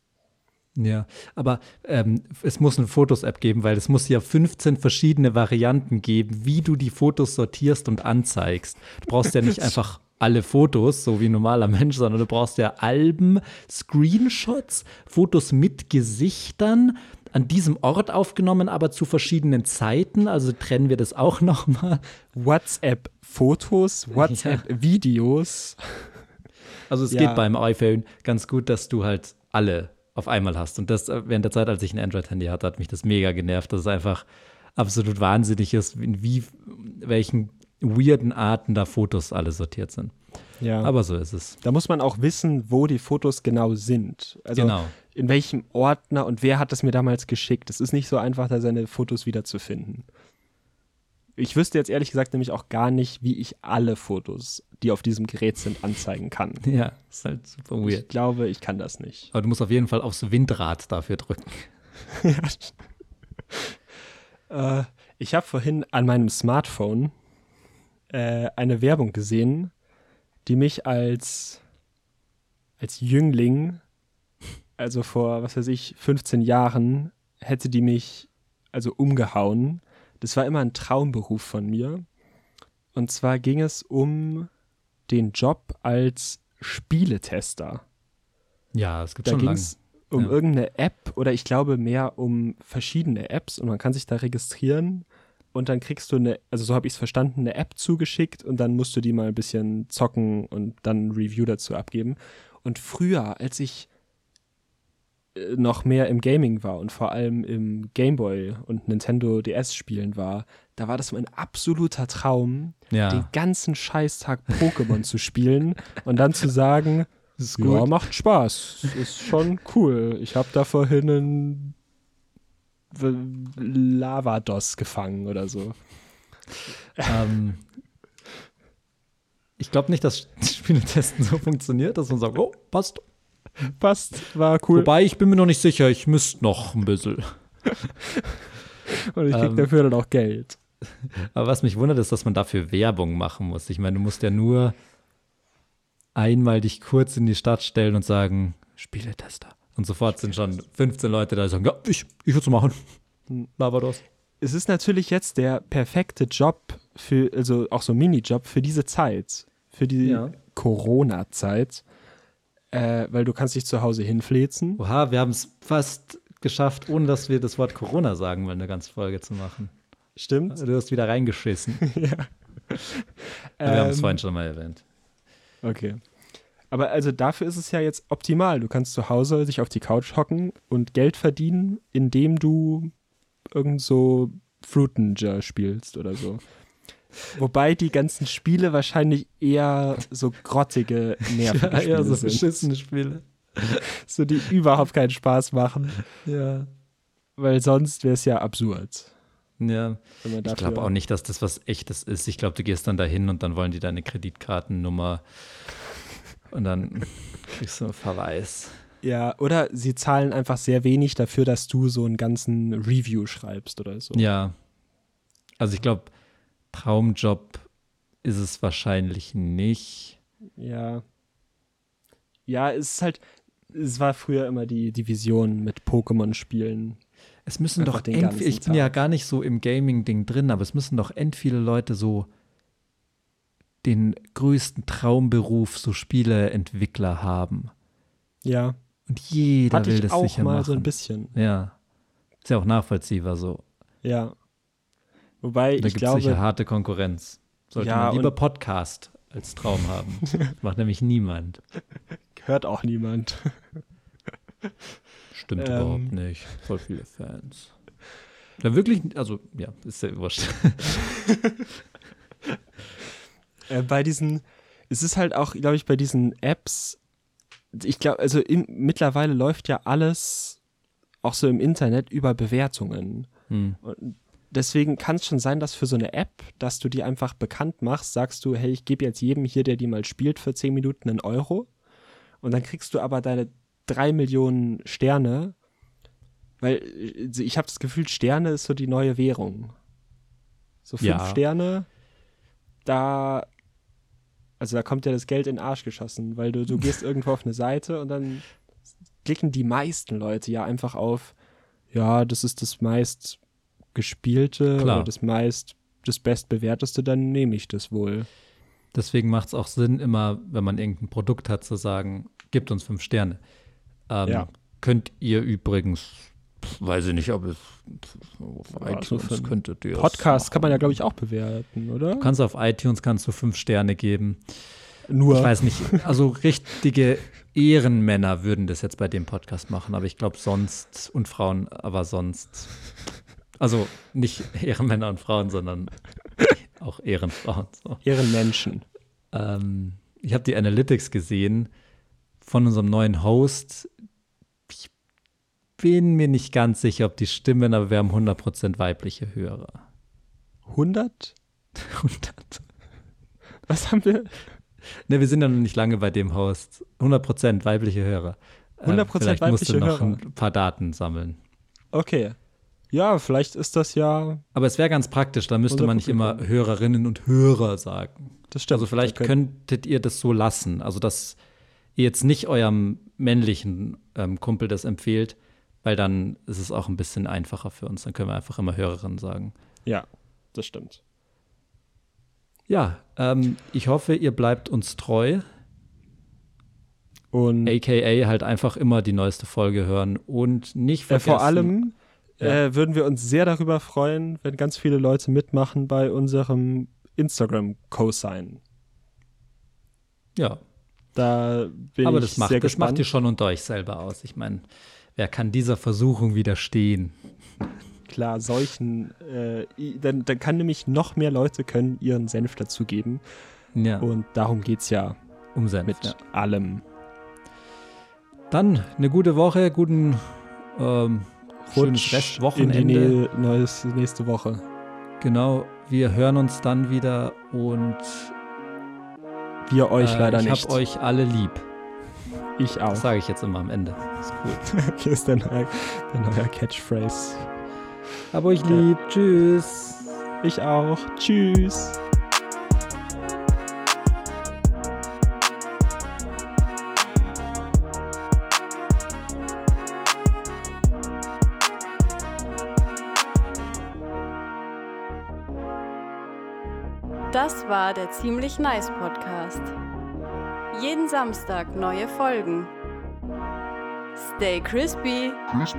Ja, aber ähm, es muss eine Fotos-App geben, weil es muss ja 15 verschiedene Varianten geben, wie du die Fotos sortierst und anzeigst. Du brauchst ja nicht einfach alle Fotos, so wie ein normaler Mensch, sondern du brauchst ja Alben, Screenshots, Fotos mit Gesichtern, an diesem Ort aufgenommen, aber zu verschiedenen Zeiten. Also trennen wir das auch nochmal. WhatsApp-Fotos, WhatsApp-Videos. Also es Ja. geht beim iPhone ganz gut, dass du halt alle auf einmal hast. Und das äh, während der Zeit, als ich ein Android-Handy hatte, hat mich das mega genervt, dass es einfach absolut wahnsinnig ist, in wie welchen weirden Arten da Fotos alle sortiert sind. Ja. Aber so ist es. Da muss man auch wissen, wo die Fotos genau sind. Also Genau. in welchem Ordner und wer hat das mir damals geschickt. Es ist nicht so einfach, da seine Fotos wiederzufinden. Ich wüsste jetzt ehrlich gesagt nämlich auch gar nicht, wie ich alle Fotos, die auf diesem Gerät sind, anzeigen kann. Ja, ist halt super Ich weird. glaube, ich kann das nicht. Aber du musst auf jeden Fall aufs Windrad dafür drücken. Äh, ich habe vorhin an meinem Smartphone äh, eine Werbung gesehen, die mich als, als Jüngling, also vor, was weiß ich, 15 Jahren, hätte die mich also umgehauen. Das war immer ein Traumberuf von mir. Und zwar ging es um den Job als Spieletester. Ja, es gibt Da schon ging lang. es um Ja. irgendeine App oder ich glaube mehr um verschiedene Apps und man kann sich da registrieren und dann kriegst du eine, also so habe ich es verstanden, eine App zugeschickt und dann musst du die mal ein bisschen zocken und dann ein Review dazu abgeben. Und früher, als ich äh, noch mehr im Gaming war und vor allem im Gameboy und Nintendo DS spielen war, da war das mein absoluter Traum, den Ja, ganzen Scheißtag Pokémon zu spielen und dann zu sagen, ja, macht Spaß. Ist schon cool. Ich habe da vorhin einen Lavados gefangen oder so. ähm, ich glaube nicht, dass Spieletesten so funktioniert, dass man sagt, oh, passt. Passt, war cool. Wobei, ich bin mir noch nicht sicher, ich müsste noch ein bisschen. Und ich krieg ähm, dafür dann auch Geld. Aber was mich wundert, ist, dass man dafür Werbung machen muss. Ich meine, du musst ja nur einmal dich kurz in die Stadt stellen und sagen, Spieletester. Und sofort sind schon 15 Leute da, die sagen, ja, ich, ich würde es machen. Lavados. Es ist natürlich jetzt der perfekte Job für, also auch so ein Minijob für diese Zeit. Für die Ja. Corona-Zeit. Äh, weil du kannst dich zu Hause hinfläzen. Oha, wir haben es fast geschafft, ohne dass wir das Wort Corona sagen wollen, eine ganze Folge zu machen. Stimmt. Du hast wieder reingeschissen. ja. Wir haben es Ähm, vorhin schon mal erwähnt. Okay. Aber also dafür ist es ja jetzt optimal. Du kannst zu Hause dich auf die Couch hocken und Geld verdienen, indem du irgend so Fruit Ninja spielst oder so. Wobei die ganzen Spiele wahrscheinlich eher so grottige, nervige Spiele sind. beschissene Spiele. So, die überhaupt keinen Spaß machen. Ja. Weil sonst wäre es ja absurd. Ja. Ich glaube auch nicht, dass das was echtes ist. Ich glaube, du gehst dann dahin und dann wollen die deine Kreditkartennummer und dann kriegst du einen Verweis. Ja, oder sie zahlen einfach sehr wenig dafür, dass du so einen ganzen Review schreibst oder so. Ja. Also ich glaube, Traumjob ist es wahrscheinlich nicht. Ja. Ja, es ist halt, es war früher immer die, die Vision mit Pokémon-Spielen. Es müssen Einfach doch end, ich bin ja gar nicht so im Gaming-Ding drin, aber es müssen doch end viele Leute so den größten Traumberuf, so Spieleentwickler haben. Ja, Und jeder hatte will ich das auch sicher mal machen. so ein bisschen. Ja. Ist ja auch nachvollziehbar so. Ja. Wobei Da ich gibt es sicher glaube, harte Konkurrenz. Sollte Ja, man lieber Podcast als Traum haben. Macht nämlich niemand. hört auch niemand. Stimmt Ähm. überhaupt nicht. Voll viele Fans. Da wirklich, also ja, ist ja wurscht. Äh, bei diesen, es ist halt auch, glaube ich, bei diesen Apps, ich glaube, also im, mittlerweile läuft ja alles auch so im Internet über Bewertungen. Hm. Und deswegen kann es schon sein, dass für so eine App, dass du die einfach bekannt machst, sagst du, hey, ich gebe jetzt jedem hier, der die mal spielt, für 10 Minuten einen Euro. Und dann kriegst du aber deine drei Millionen Sterne, weil äh, ich habe das Gefühl, Sterne ist so die neue Währung. So fünf Ja. Sterne, da, also da kommt ja das Geld in den Arsch geschossen, weil du, du gehst irgendwo auf eine Seite und dann klicken die meisten Leute ja einfach auf, ja, das ist das meist gespielte Klar. oder das meist, das bestbewerteste, dann nehme ich das wohl. Deswegen macht es auch Sinn, immer, wenn man irgendein Produkt hat, zu sagen, gibt uns fünf Sterne. Ähm, Ja. Könnt ihr übrigens, weiß ich nicht, ob es auf iTunes ihr es Podcast kann man ja, glaube ich, auch bewerten, oder? Du kannst auf iTunes kannst du fünf Sterne geben. Nur. Ich weiß nicht, also richtige Ehrenmänner würden das jetzt bei dem Podcast machen, aber ich glaube sonst und Frauen, aber sonst. Also nicht Ehrenmänner und Frauen, sondern auch Ehrenfrauen. So. Ehrenmenschen. Ähm, ich habe die Analytics gesehen von unserem neuen Host. Bin mir nicht ganz sicher, ob die stimmen, aber wir haben 100% weibliche Hörer. 100? 100. Was haben wir? Ne, wir sind ja noch nicht lange bei dem Host. 100% weibliche Hörer. Äh, 100% vielleicht musst du weibliche noch Hörer. ein paar Daten sammeln. Okay. Ja, vielleicht ist das ja, Aber es wäre ganz praktisch, da müsste man nicht immer. Hörerinnen und Hörer sagen. das stimmt. Also vielleicht können- könntet ihr das so lassen. Also dass ihr jetzt nicht eurem männlichen ähm, Kumpel das empfehlt, weil dann ist es auch ein bisschen einfacher für uns. Dann können wir einfach immer Hörerin sagen. Ja, das stimmt. Ja, ähm, ich hoffe, ihr bleibt uns treu. Und AKA halt einfach immer die neueste Folge hören und nicht äh, vergessen. vor allem Ja. äh, würden wir uns sehr darüber freuen, wenn ganz viele Leute mitmachen bei unserem Instagram-Cosign. Ja, Da bin aber ich das macht, sehr das macht ihr schon unter euch selber aus. Ich meine, wer kann dieser Versuchung widerstehen? Klar, solchen, äh, dann, dann kann nämlich noch mehr Leute können ihren Senf dazugeben. Ja, Und darum geht es ja um Senf, mit ja. allem. Dann eine gute Woche, guten ähm, schönes Restwochenende. In die Nä neues, nächste Woche. Genau, wir hören uns dann wieder und Wir euch äh, leider ich nicht. hab euch alle lieb. Ich auch. Das sage ich jetzt immer am Ende. Ist cool. Okay, ist der neue, der neue Catchphrase. Hab euch lieb. Tschüss. Ich auch. Tschüss. Das war der Ziemlich Nice Podcast. Jeden Samstag neue Folgen. Stay crispy. Crispy.